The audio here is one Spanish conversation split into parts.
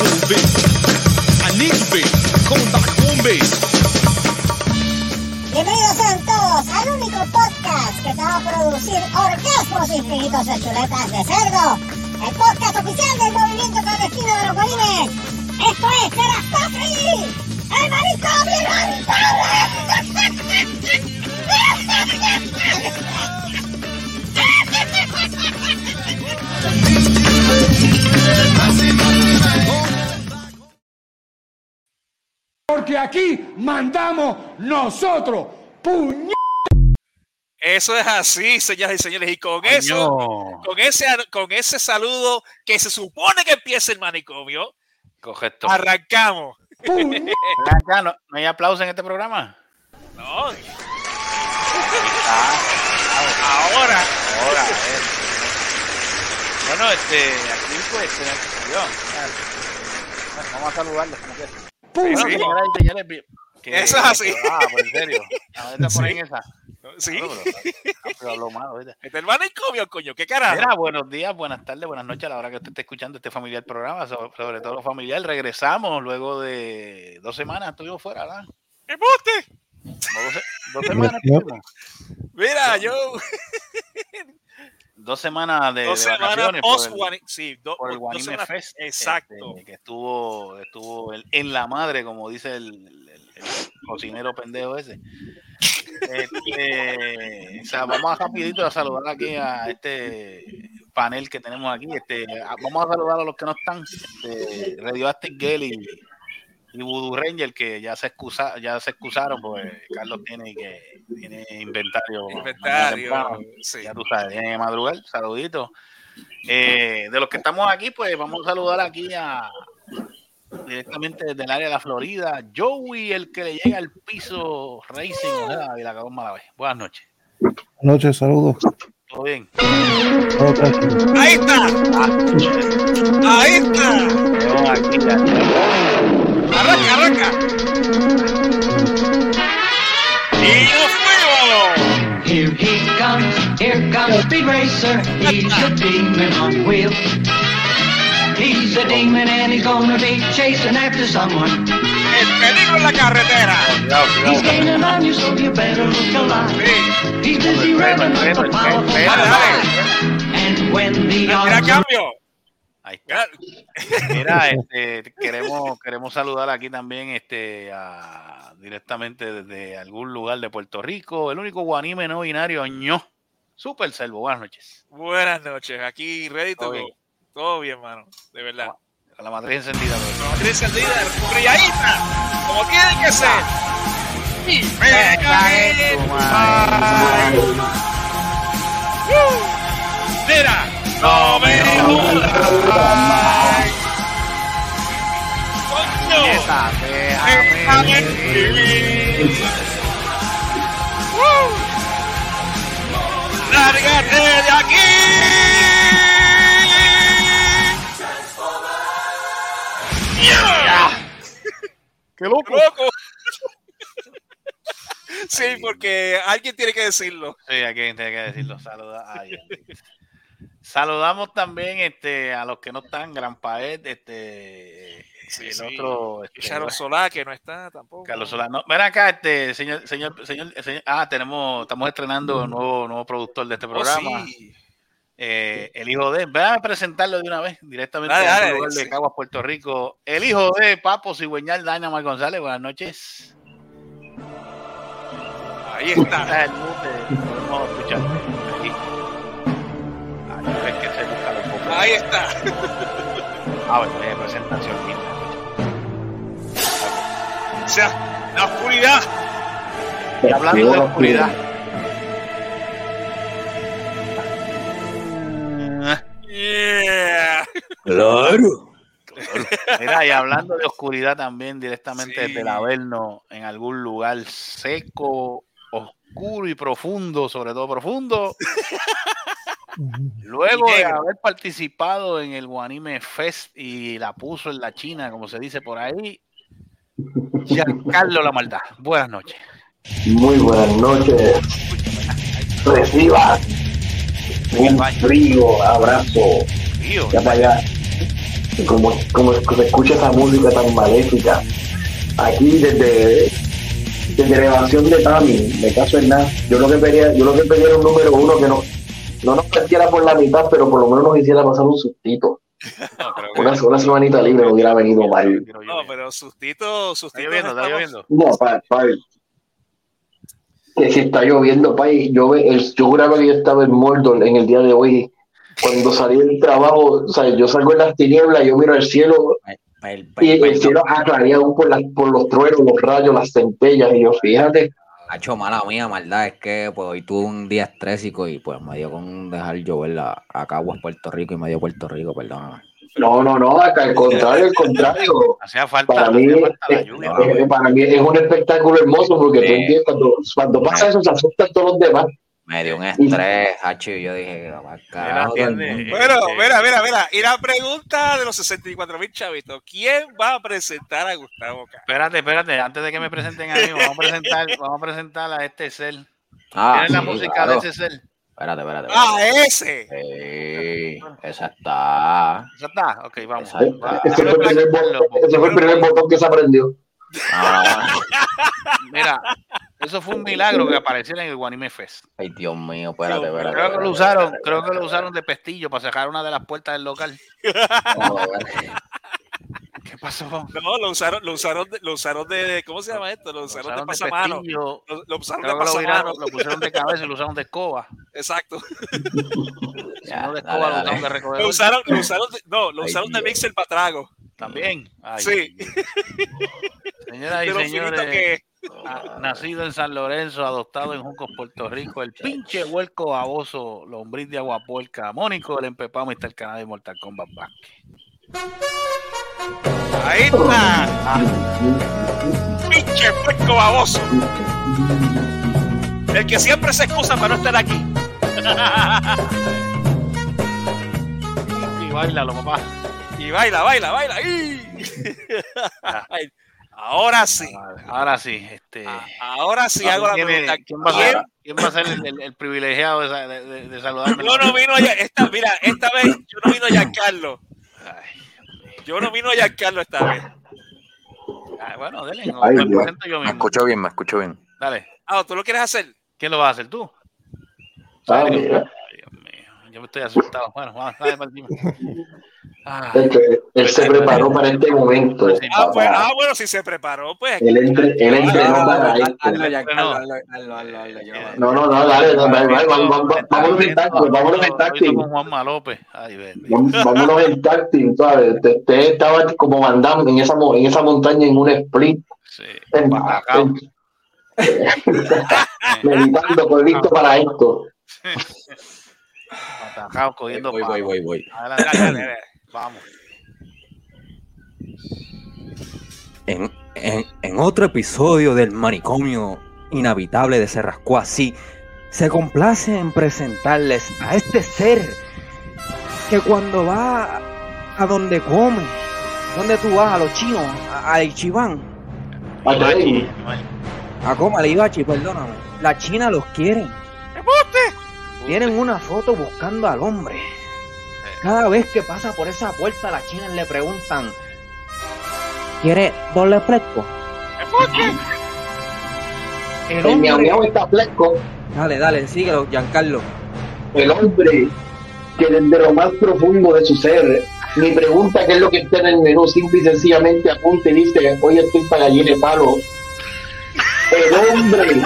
I need. Bienvenidos sean todos al único podcast que te va a producir orgasmos infinitos de chuletas de cerdo. El podcast oficial del movimiento clandestino de los bolines. Esto es Terastofri, el manicomio Porque aquí mandamos nosotros. Puñ... Eso es así, señoras y señores. Y con eso, con ese, con ese saludo que se supone que empieza el manicomio, Correcto. arrancamos. No, no hay aplauso en este programa. No, Ah, ahora. ahora, a ver. Bueno, este, aquí pues se me ocurrió. Bueno, vamos a saludarlos como que. Sí. Que- Eso es así. Ah, pues en serio. Ahorita ponen Sí. esa. Sí. Ah, ahorita. Este es el manicomio, coño. ¿Qué carajo? Mira, buenos días, buenas tardes, buenas noches a la hora que usted esté escuchando este familiar programa, sobre, sobre todo familiar. Regresamos luego de dos semanas, estuvimos fuera, ¿verdad? ¡Embuste! Dos, dos semanas. Mira, yo. Dos semanas de, Dos de semanas post por el- Sí, do- por el dos Guanime semanas- Fest. Exacto. este, que estuvo, estuvo en, en la madre, como dice el, el- el- el cocinero pendejo ese. Este, o sea, vamos a rapidito a saludar aquí a este panel que tenemos aquí. Este, vamos a saludar a los que no están. Este, Radioactive Gale y, y Voodoo Ranger que ya se excusa, ya se excusaron porque Carlos tiene que tiene inventario. Inventario. temprano. Sí. Ya tú sabes, tiene que madrugar, saluditos. Eh, de los que estamos aquí, pues vamos a saludar aquí a directamente desde el área de la Florida, Joey, el que le llega al piso Racing, y la cagó mala vez. Buenas noches. Buenas noches, saludos. ¿Todo bien? Todo tranquilo. Ahí está. Ahí está. Yo aquí ya. Arranca, arranca. Y nos fuimos. Here he comes, here comes Speed Racer. He's a demon on wheels. He's a demon and he's gonna be chasing after someone. El peligro en la carretera. Cuidado, He's cuidado. gaining on you, so you better look alive. Sí. He's busy revving up the powerful Dale, motor. And when the Mira, odds are cambio. Ahí está. Mira, este, queremos, queremos saludar aquí también este, a- directamente desde algún lugar de Puerto Rico, el único guanime no binario, ño. Super Selvo, buenas noches. Buenas noches. Aquí, ready to Todo go. bien. Todo bien, mano. De verdad. Con la matriz encendida, bro. Matriz encendida, brilladita. Como tiene que ser. Y me. ¡Uh! Mira, no me jodas. Déjame vivir. ¡Lárgate de aquí! ¡Qué loco! ¡Loco! Sí, porque alguien tiene que decirlo. Sí, aquí tiene que decirlo. Saluda. ay, ay. Saludamos también este, a los que no están, Gran Paet, este, Sí, el sí. otro, este, Sharon Solá, que no está tampoco. Carlos Solano. Ven acá, este señor, señor, señor, señor- ah, tenemos, estamos estrenando un nuevo, nuevo productor de este Oh, programa. sí. Eh, el hijo de, ven a presentarlo de una vez, directamente Dale, dale, lugar de. Caguas, Puerto Rico. El hijo de Papo Cigüeñal, Dynamite González, buenas noches. Ahí está. Ah, el mute, podemos escuchar. Ahí está. Ah, bueno, eh, presentación linda. O sea, la oscuridad. Y hablando de oscuridad. Yeah. Claro. Mira, y hablando de oscuridad también, directamente Sí. desde el Averno, en algún lugar seco, oscuro y profundo, sobre todo profundo. Luego de haber participado en el Guanime Fest y la puso en la China, como se dice por ahí, Giancarlo La Maldad. Buenas noches. Muy buenas noches. Reciba un frío abrazo. Ya para allá. como, como se escucha esa música tan maléfica. Aquí desde, desde elevación de Tami, me caso en nada. Yo lo que pedía, yo lo que pedía era un número uno que no, no nos partiera por la mitad, pero por lo menos nos hiciera pasar un sustito. No, creo que- Una, una semanita libre no hubiera venido mal. no, pero sustito, Está sustito. lloviendo, está lloviendo. No, pa, pa, que si está lloviendo, pa, y yo, ve- el, yo juraba que yo estaba en Mordor en el día de hoy. Cuando salí del trabajo, o sea, yo salgo en las tinieblas, yo miro el cielo Pa' el- pa' y el- pa' el el- cielo aclareado por, las, por los truenos, los rayos, las centellas. Y yo, fíjate, Hacho, mala mía, maldad, es que pues hoy tuve un día estrésico y pues me dio con dejar llover la, a Caguas, Puerto Rico y medio Puerto Rico, perdóname. no, no, no, acá al contrario, al contrario. Hacía falta, Para mí, falta la lluvia. eh, para mí es un espectáculo hermoso porque tú Sí. entiendes, cuando, cuando pasa eso se asustan todos los demás. Me dio un estrés, hacho, y yo dije. Bueno, mira, mira, mira. Y la pregunta de los 64 mil chavitos: ¿quién va a presentar a Gustavo? Espérate, espérate, antes de que me presenten a mí, vamos a presentar, vamos a presentar a este cel. Ah, ¿Tienes la sí, música claro. de ese cel? Espérate, espérate. ¡Ah, espérate. ese! Sí, esa está. ¿Ya está? Ok, vamos. Esa- Va, Ese fue, el quiero primer presentarlo, botón, ese fue el primer botón que se aprendió. Ah, Mira, eso fue un milagro que apareciera en el Guanime Fest. ay, Dios mío, espérate, espérate. Creo que lo usaron, creo que lo usaron de pestillo para sacar una de las puertas del local. ¿Qué pasó? No, lo usaron, lo usaron, de, lo usaron de, ¿cómo se llama esto? Lo Lo usaron, de de pasamano. pestillo. Lo, lo usaron Creo de que lo, viraron, pasamano. lo pusieron de cabeza y lo usaron de escoba. Exacto. Ya, no de dale, escoba, lo usaron de Lo usaron, lo usaron de, no, lo Ay, usaron de mixer para trago. También. Ay, Sí. Señoras y De señores, que nacido en San Lorenzo, adoptado en Juncos, Puerto Rico, el pinche huerco baboso, lombriz de aguapuerca, Mónico, el empepado, Mr. el canal de Mortal Kombat Vázquez. Ahí está. Pinche puerco baboso. El que siempre se excusa para no estar aquí. Y bailalo, papá. Y baila, baila, baila. ¡Ih! Ahora sí. Ahora sí, este. A- Ahora sí hago la ¿quién, pregunta. quién va a ¿Quién ser, quién va a ser el, el- el privilegiado de, de, saludarme? Yo no vino ya, esta, mira, esta vez yo no vino Giancarlo. Ay, Yo no vino Giancarlo esta vez. ah, bueno, dele, no, Ay, me presento yo Me mismo. escucho bien, me escucho bien. Dale, Ah, ¿tú lo quieres hacer? ¿quién lo va a hacer tú? Ah, Ay. Dios mío, yo me estoy asustado. Bueno, vamos, dale para encima. Ah, Es que él se preparó para este momento. Ah, pues, ah, bueno, si se preparó, pues. Él, entre, él entrenó para esto. Hazlo, hazlo, hazlo, hazlo, yo no- No, no, dale, no, dale, dale, vamos- vamos- vámonos en táctil, vámonos en táctil. Juanma López. Vámonos en táctil, ¿sabes? Usted estaba como Van Damme en esa, en esa montaña en un split, Sí, meditando, pues, listo para esto. Patacao, cogiendo Voy, voy, voy, voy. Adelante. Vamos. En, en- en otro episodio del manicomio inhabitable de Cerrasco así, se complace en presentarles a este ser que cuando va a donde come, donde tú vas, a los chinos, a, a Ichiban, Atrévete. a coma, le Ibachi, perdóname, la China los quiere. Tienen una foto buscando al hombre. Cada vez que pasa por esa puerta, las chinas le preguntan: ¿Quiere doble fresco? El El miau hombre. está fresco. Dale, dale, síguelo, Giancarlo. El hombre que desde lo más profundo de su ser ni pregunta qué es lo que está en el menú, simple y sencillamente apunta y dice, hoy estoy para gallina de palo. El hombre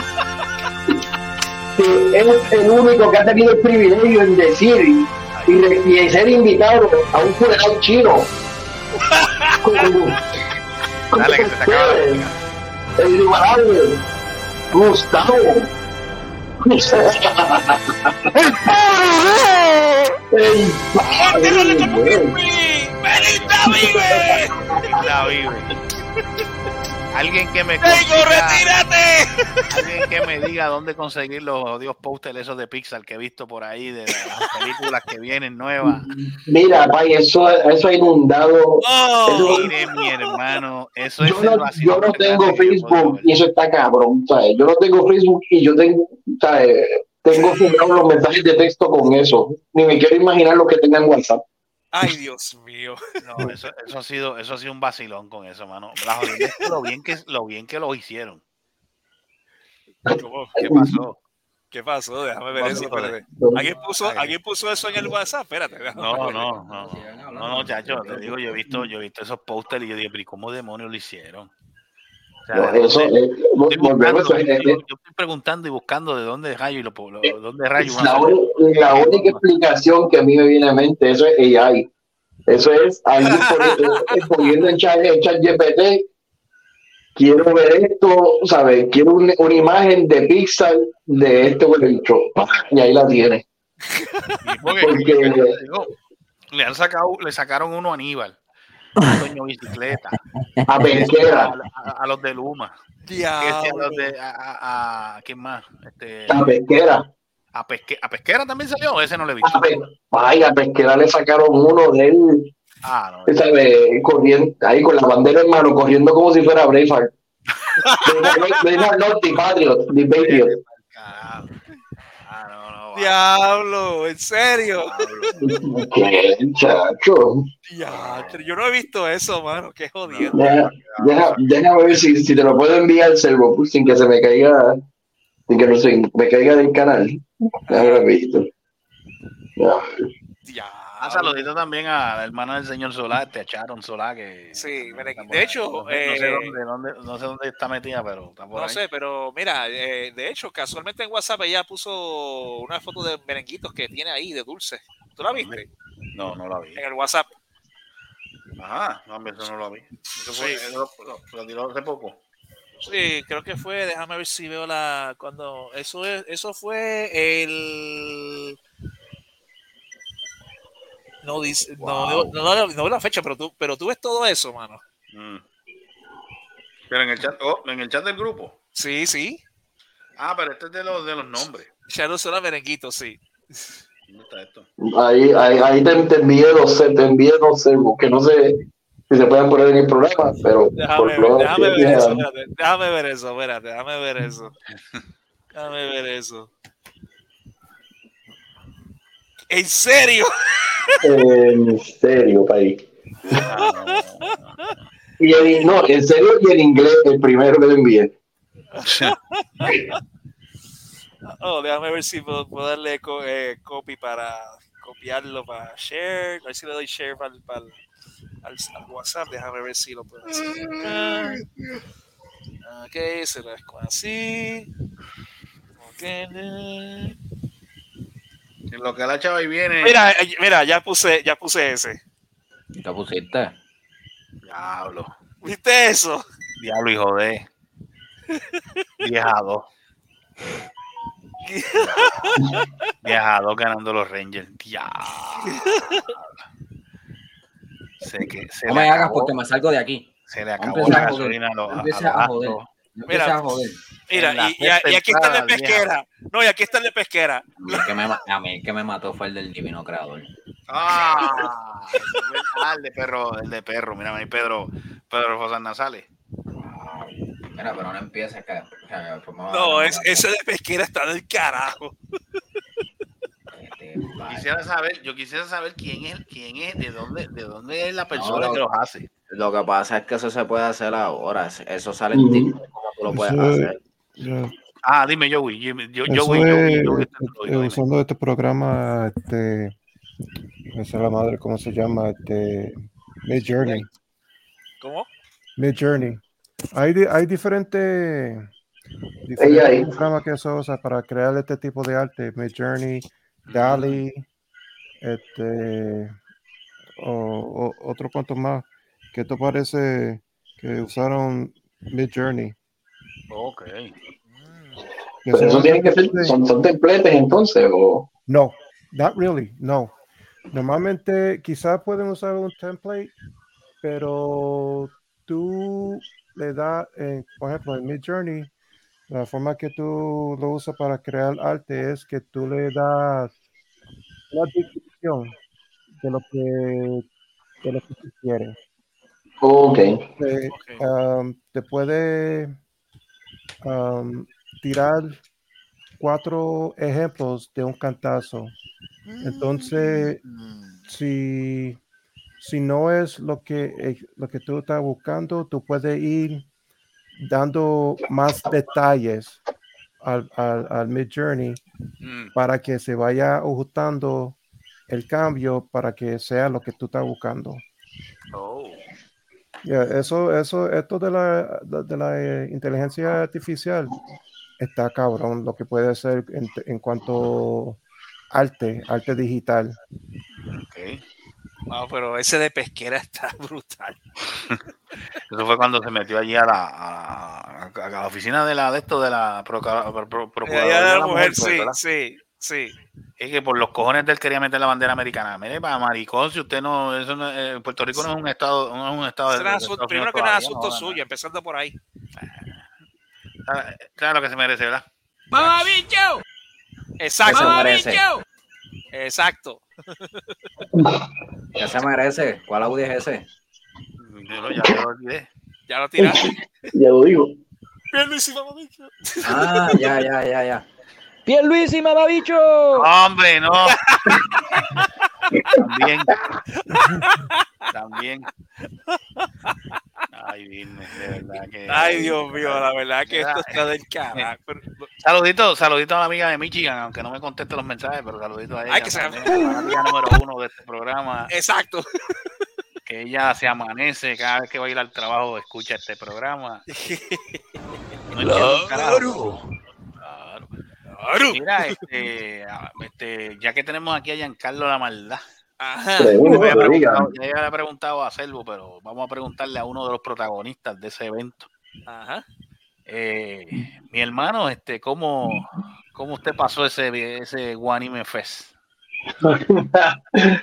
que es el único que ha tenido el privilegio en decir y, re- y en ser invitado a un funeral chino. Con- con Dale, que se te acaba la. El inigualable Gustavo. El padre, güey. ¡Benita vive! La vive. Alguien que me ¡Tengo, consiga- retírate! alguien que me diga dónde conseguir los odios posters esos de Pixar que he visto por ahí de las películas que vienen nuevas. Mira, pay, eso, eso ha inundado. ¡Oh! Mire, mi hermano, eso es Yo no, yo no tengo Facebook y eso está cabrón. ¿sabes? Yo no tengo Facebook y yo tengo, ¿sabes? tengo los mensajes de texto con eso. Ni me quiero imaginar lo que tengan WhatsApp. Ay, Dios mío. No, eso, eso ha sido, eso ha sido un vacilón con eso, mano. La jodida es lo bien que, lo bien que lo hicieron. ¿Cómo? ¿Qué pasó? ¿Qué pasó? Déjame ver eso. espérate. ¿Alguien puso, ¿Alguien puso eso en el WhatsApp? Espérate. déjame No, no, no. No, no, chacho, te digo, yo he visto, yo he visto esos pósteres y yo digo, pero ¿y ¿cómo demonios lo hicieron? O sea, No, ¿de eso, dónde- eh, estoy volvemos buscando, a- yo, eh, yo estoy preguntando y buscando de dónde rayo y lo, lo- dónde rayo la, la única explicación que a mí me viene a mente, eso es AI. Eso es alguien poniendo, en chat, en chat GPT. Quiero ver esto, ¿sabes? Quiero un- una imagen de Pixar de este huevicho. Y ahí la tiene. Porque- le han sacado, le sacaron uno a Aníbal, a Doño Bicicleta, A a, pesquera, a- a los de Luma, a los de a, a, a- ¿quién más? Este, a pesquera. a, Pesque- a Pesquera también salió, ese no le he visto. A pe- Ay, a pesquera le sacaron uno de él, Ah, no. ¿sabes? Corriendo, ahí con la bandera en mano, corriendo como si fuera Braveheart. De de- de- no, The Patriot, The Patriot. Carajo. Ah, no, no. va. Diablo, en serio. ¿Qué, chacho? Diatre, yo no he visto eso, mano. Qué jodido. Deja, deja, déjame ver si, si te lo puedo enviar, Servo, pues, sin que se me caiga, sin que no se me caiga del canal. Déjame ver, visto. Ah, saludito también a la hermana del señor Solá, este a Sharon Solá, que... Sí, de hecho, no sé, no sé eh, dónde, dónde- no sé dónde está metida, pero está por No ahí. sé, pero mira, eh, de hecho, casualmente en WhatsApp ella puso una foto de merenguitos que tiene ahí de dulce. ¿Tú la viste? No, no la vi. En el WhatsApp. Ajá, no, eso no lo vi. Eso fue, Sí. eso lo, lo- lo tiró hace poco. Sí, creo que fue, déjame ver si veo la cuando eso es eso fue el no dice no, no, no, no veo la fecha, pero tú pero tú ves todo eso, mano. Mm. Pero en el chat, oh, en el chat del grupo. Sí, sí. Ah, pero este es de los de los nombres. Ya no son merenguitos, sí. ¿Dónde está esto? Ahí, ahí, ahí te, te envié dos, te envié servos, que no sé si se pueden poner en el programa, pero Déjame por ver, déjame ver eso, espérate, déjame ver eso, espérate, déjame ver eso. Déjame ver eso. ¿En serio? En serio, país. Y en, no, en serio, y en inglés, el primero que le envié. Oh, déjame ver si puedo, puedo darle co- eh, copy para copiarlo para share. A ver si le doy share para, para- al, al WhatsApp. Déjame ver si lo puedo hacer. Ok, se lo dejo así. Ok. En lo que la chava ahí viene. Mira, eh, mira, ya puse, ya puse ese. ¿Qué pusiste? Diablo. ¿Viste eso? Diablo, hijo de. Viajado. Viajado ganando los Rangers. Diablo. Sé que se No me hagas acabó, porque me salgo de aquí. se le acabó la a gasolina a los No a los a joder. Mira, a joder. Mira, y, y- y aquí está el de pesquera. No, y aquí está el de pesquera. A mí, el que me, ma- a mí el que me mató fue el del divino creador. Ah, ah, el de perro, el de perro. Mira, mi Pedro, Pedro Fosas Nasales. Mira, pero no empieces que, que después me va a No, es, ese de pesquera está del carajo. Este. Quisiera saber, yo quisiera saber quién es, quién es, de dónde, de dónde es la persona no. que los hace. Lo que pasa es que eso se puede hacer ahora. Eso sale en TikTok, como tú lo puedes hacer. Ah, dime, Joey. Yo, Joey, es, Joey, Joey, este usando este programa, este, sé la madre, ¿cómo se llama? Este, Mid Journey. ¿Cómo? Mid Journey. Hay, hay diferentes, diferentes programas que se usa para crear este tipo de arte. Mid Journey, DALI, este, o, o- otro cuanto más. que esto parece que usaron Mid Journey. Ok. Que Pero eso son- tiene que ser, son, son templetes entonces, o No, not really, no. Normalmente quizás pueden usar un template, pero tú le das, eh, por ejemplo, en Midjourney, la forma que tú lo usas para crear arte es que tú le das una descripción de lo que, de lo que tú quieres. ok. Te, um, te puede um, tirar cuatro ejemplos de un cantazo. Entonces, Mm, si, si no es lo que, eh, lo que tú estás buscando, tú puedes ir dando más detalles al, al, al Mid Journey mm, para que se vaya ajustando el cambio para que sea lo que tú estás buscando. oh, Ya, eso, eso, esto de la, de de la eh, inteligencia artificial está cabrón, lo que puede hacer en, en cuanto arte, arte digital. ok. No, pero ese de pesquera está brutal. Eso fue cuando se metió allí a la, a, a la oficina de la de esto de la pro- pro- procuradora de de la la mujer, mujer, sí, ¿verdad? sí, sí. Es que por los cojones de él quería meter la bandera americana. Mire, para maricón, si usted no, eso no- eh, Puerto Rico no es un estado, no es un estado de, Ese era de asunto- primero que nada, asunto no, no, suyo, empezando por ahí. Claro, Claro que se merece, ¿verdad? Exacto. ¿Qué se merece? Exacto. ¿Qué se merece? ¿Cuál Audi es ese? Yo lo- ya lo olvidé. Ya lo tiraste. Ya lo digo. Bien, Luis, vamos, bicho. Ah, ya, ya, ya, ya. Pierluisi, mamabicho. ¡Hombre, no! También. También. Ay, Virne, de verdad que. Ay, Dios mío, la verdad que esto está del carajo. Pero- Saludito, saludito a la amiga de Michigan, aunque no me conteste los mensajes, pero saludito a ella. Ay, que se- también, la amiga número uno de este programa, Exacto. que ella se amanece cada vez que va a ir al trabajo, escucha este programa. No entiendo. Mira, este, ah, este, ya que tenemos aquí a Giancarlo La Maldad, Ajá. Pregunto, le había preguntado- ya le he preguntado a Selvo, pero vamos a preguntarle a uno de los protagonistas de ese evento. Ajá. Eh, mi hermano, este, ¿cómo, ¿cómo usted pasó ese, ese Guanime Fest?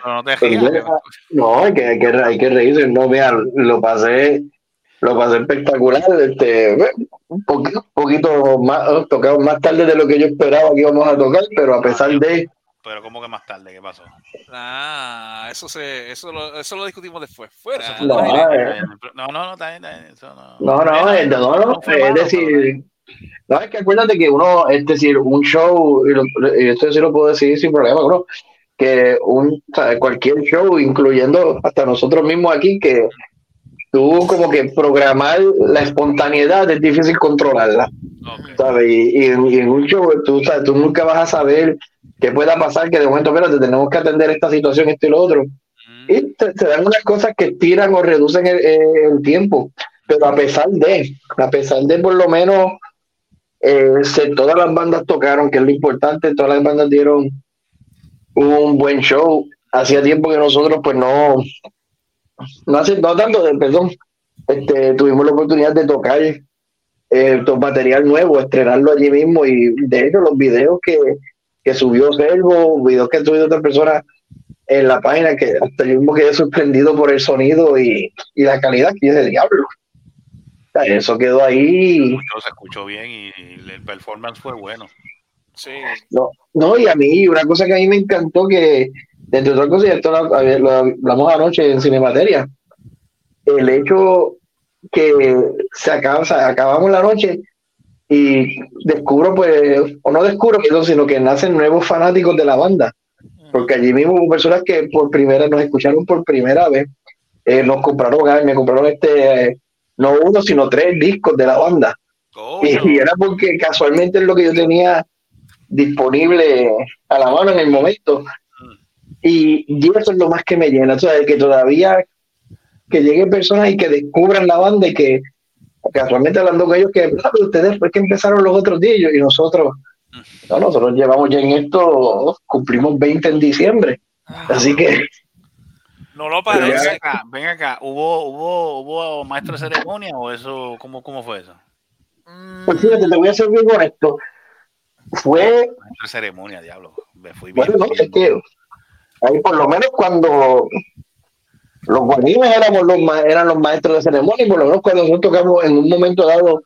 No te Pues rías, mira, No, hay que, hay que, hay que reírse. No, mira, lo pasé, lo pasé espectacular. Este, un poquito, poquito más, tocamos más tarde de lo que yo esperaba que íbamos a tocar, pero a pesar de, pero ¿cómo que más tarde? ¿Qué pasó? Ah, eso se, eso lo, eso lo discutimos después. Fuera. No, eh. no, no, no, eso no. no, no, Eh, es, no, es decir, no, es que acuérdate que uno, es decir, un show, y, esto sí lo puedo decir sin problema, bro, que un, o sea, cualquier show, incluyendo hasta nosotros mismos aquí, que tú como que programar la espontaneidad es difícil controlarla. ¿sabes? Y, y en, y en un show tú, sabes, tú nunca vas a saber qué pueda pasar, que de momento, mira, te tenemos que atender esta situación, esto y lo otro. Mm, Y te, te dan unas cosas que estiran o reducen el, el tiempo. Pero a pesar de, a pesar de por lo menos, eh, se- todas las bandas tocaron, que es lo importante, todas las bandas dieron un buen show. Hacía tiempo que nosotros, pues no, no hace, no tanto, de- perdón, este, tuvimos la oportunidad de tocar eh, todo material nuevo, estrenarlo allí mismo y de hecho los videos que, que subió Servo, videos que ha subido otras personas en la página que hasta yo mismo quedé sorprendido por el sonido y, y la calidad que es de diablo. O sea, eso quedó ahí. se escuchó bien y, y el performance fue bueno. Sí. No, no, y a mí, una cosa que a mí me encantó que, entre otras cosas, y esto lo, lo hablamos anoche en Cinemateria, el hecho que se acaba, o sea, acabamos la noche y descubro, pues, o no descubro, perdón, sino que nacen nuevos fanáticos de la banda. Porque allí mismo hubo personas que por primera nos escucharon por primera vez, eh, nos compraron, ah, me compraron este, eh, no uno, sino tres discos de la banda. Y, y era porque casualmente es lo que yo tenía disponible a la mano en el momento. Y, y eso es lo más que me llena, o sea, de que todavía que lleguen personas y que descubran la banda y que casualmente hablando con ellos que "Ah, pero ustedes fue que empezaron los otros días y yo- y nosotros no, nosotros llevamos ya en esto, cumplimos 20 en diciembre. Así que No lo parece. acá, ven acá, ¿hubo, hubo, hubo maestro de ceremonia o eso, cómo, cómo fue eso? pues fíjate, te voy a ser bien honesto. Fue Maestro de ceremonia, diablo. Me fui bien. Bueno, no, es que ahí por lo menos cuando los guanimes éramos los ma- eran los maestros de ceremonia, y por lo menos cuando nosotros tocamos en un momento dado,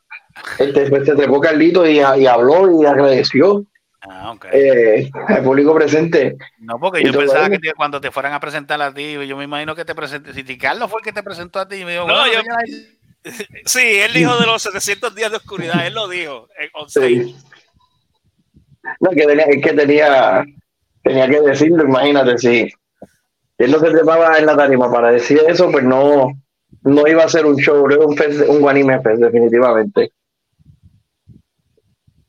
este, pues, se trepó Carlito y, y habló y agradeció Ah, ok. eh, al público presente. No, porque yo pensaba que te- cuando te fueran a presentar a ti, yo me imagino que te presenté. Si Carlos fue el que te presentó a ti, me dijo, No, bueno, yo- Sí, él dijo de los 700 días de oscuridad, él lo dijo en. Sí. No, que tenía, es que tenía, tenía que decirlo, imagínate, si él no se trepaba en la tarima para decir eso, pues no, no iba a ser un show, era un, fest- un anime fest, definitivamente.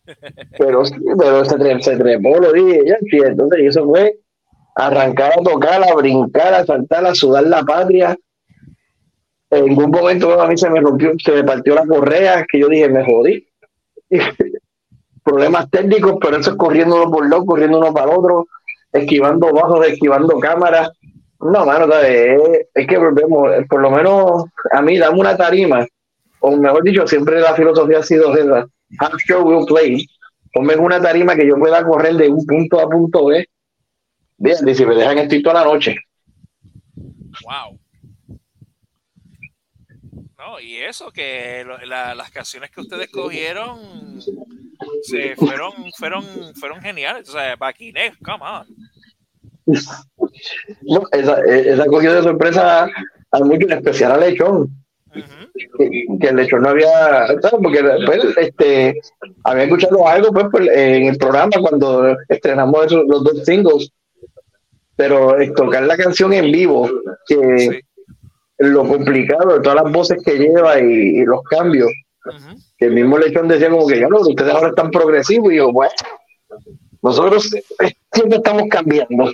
Pero, sí, pero se, tre- se trepó, lo dije, ya, sí, entonces y eso fue arrancar a tocar, a brincar, a saltar, a sudar la patria. En ningún momento a mí se me rompió, se me partió la correa, que yo dije, me jodí. Problemas técnicos, pero eso es corriendo uno por lado, corriendo uno para el otro, esquivando bajos, esquivando cámaras. No, mano, es, es que volvemos, por lo menos a mí, dame una tarima, o mejor dicho, siempre la filosofía ha sido esa, half show will play, ponme una tarima que yo pueda correr de un punto a punto B, bien, y si me dejan esto toda la noche. Wow. No, y eso, que las canciones que ustedes cogieron se fueron, fueron, fueron geniales. O sea, Baquiné, come on. No, esa, esa cogió de sorpresa a muchos, en especial a Lechón. Que, que el Lechón no había, ¿sabes? Porque pues, este, había escuchado algo pues, en el programa cuando estrenamos esos- los dos singles, pero eh, tocar la canción en vivo, que lo complicado de todas las voces que lleva y, y los cambios, que el mismo Lechón decía como que ya no, ustedes ahora están progresivos y yo, bueno, nosotros eh, siempre estamos cambiando.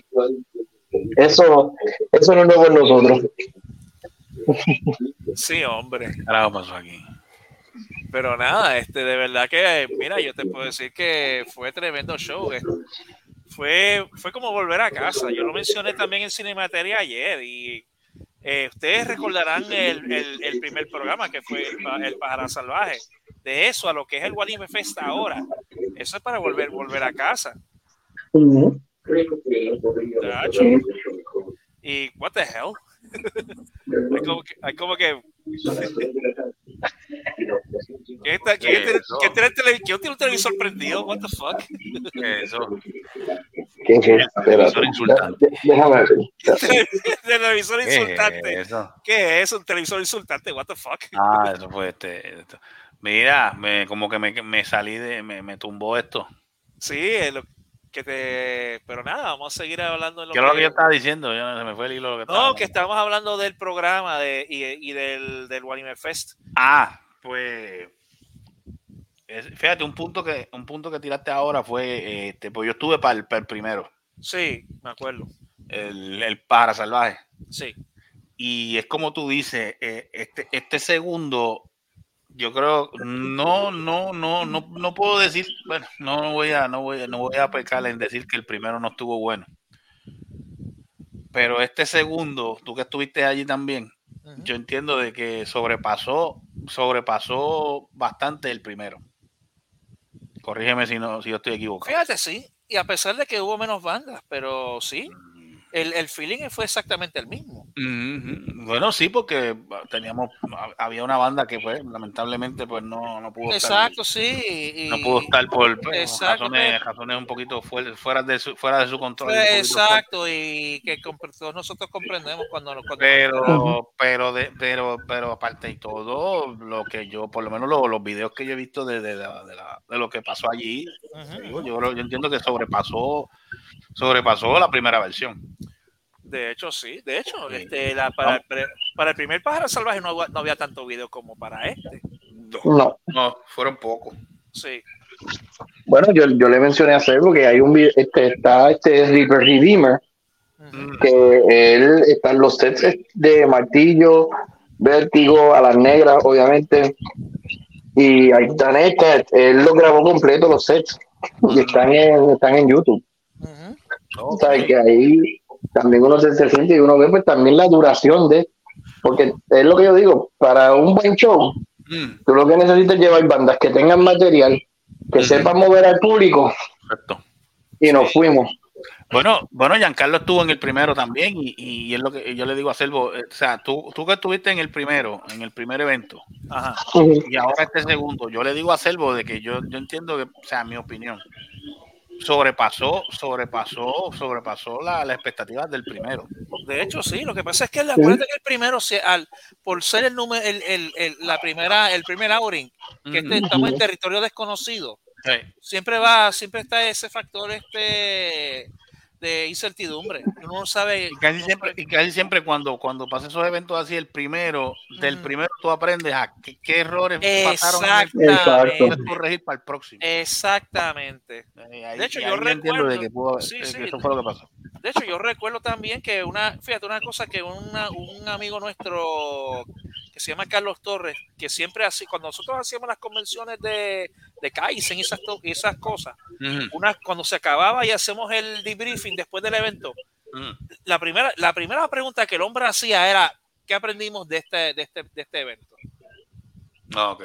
Eso, eso no es nuevo en nosotros. Sí, hombre. Carajo pasó aquí. Pero nada, este, de verdad que, mira, yo te puedo decir que fue tremendo show. eh. Fue, fue como volver a casa. Yo lo mencioné también en Cinemateria ayer y eh, ustedes recordarán el, el- el primer programa que fue el, el Pájaro Salvaje. De eso a lo que es el Anime Fest ahora. Eso es para volver, volver a casa. Tacho. Y, what the hell? hay como que, hay como que ¿Quién, está- quién tiene- quién tiene el tele- quién tiene un televisor prendido? What the fuck? Eso. ¿Qué es eso? Espérate. De- Déjame ver. televisor ¿Qué es insultante. eso? ¿Qué es un televisor insultante? What the fuck? Ah, eso fue este. Mira, me, como que me, me salí de. Me, me tumbó esto. Sí, lo que te. Pero nada, vamos a seguir hablando de lo ¿Qué es lo que yo estaba diciendo? Yo no- se me fue el hilo lo que estaba No, que estamos hablando del programa de, y, y del, del Anime Fest. Ah, pues. es- fíjate, un punto que un punto que tiraste ahora fue. Este, pues yo estuve para el, para el primero. Sí, me acuerdo. El, el pájaro salvaje. Sí. Y es como tú dices, eh, este, este segundo, yo creo, no, no, no, no, no puedo decir, bueno, no voy a, no voy a, no voy a pecar en decir que el primero no estuvo bueno. Pero este segundo, tú que estuviste allí también, yo entiendo de que sobrepasó, sobrepasó bastante el primero. Corrígeme si no, si yo estoy equivocado. Fíjate, sí. Y a pesar de que hubo menos bandas, pero sí, el, el feeling fue exactamente el mismo. Bueno, sí, porque teníamos, había una banda que pues lamentablemente pues no, no pudo estar. Exacto, sí. y- no pudo estar por pues, Exacto, razones, pues. razones un poquito fuera, fuera de su, fuera de su control. Pues, exacto, y que todos nosotros comprendemos cuando, cuando Pero, pero, de, pero, pero aparte de todo, lo que yo, por lo menos lo- los videos que yo he visto de, de, la- de la- de lo que pasó allí, digo, yo, creo- yo entiendo que sobrepasó, sobrepasó la primera versión. De hecho, sí. De hecho, este, la- para, el, pre- para el primer pájaro salvaje no, hab- no había tanto video como para este. No. No, fueron pocos. Sí. Bueno, yo, yo le mencioné a Servo que hay un video, este, está este Reaper Redeemer, que él está en los sets de Martillo, Vértigo, a las negras, obviamente. Y ahí están estas, él lo grabó completo los sets y están en, están en YouTube. O sea, que ahí también uno se, se siente y uno ve pues también la duración de, porque es lo que yo digo, para un buen show, tú lo que necesitas es llevar bandas que tengan material, que sepan mover al público. Y nos fuimos. Bueno, bueno, Giancarlo estuvo en el primero también y, y es lo que yo le digo a Selvo, eh, o sea, tú, tú que estuviste en el primero, en el primer evento, Ajá. y ahora este segundo, yo le digo a Selvo de que yo, yo entiendo que, o sea, mi opinión, sobrepasó, sobrepasó, sobrepasó la, la expectativa del primero. De hecho, sí. Lo que pasa es que acuérdate que el primero, se- al, por ser el número, el, el, el- la primera, el primer outing, que este- estamos en territorio desconocido, Sí. siempre va, siempre está ese factor este de incertidumbre. Uno no sabe. Y casi siempre, y casi siempre cuando, cuando pasan esos eventos así, el primero, del primero tú aprendes a qué, qué errores pasaron en el corregir para el próximo. Exactamente. Eh, ahí- De hecho, yo recuerdo- de que, pudo- sí, eh, sí. que eso fue lo que pasó. De hecho, yo recuerdo también que una, fíjate, una cosa que una- un amigo nuestro que se llama Carlos Torres, que siempre así, cuando nosotros hacíamos las convenciones de, de Kaizen y esas, y esas cosas, una, cuando se acababa y hacemos el debriefing después del evento, la primera, la primera pregunta que el hombre hacía era, ¿qué aprendimos de este, de este, de este evento? Ah, ok.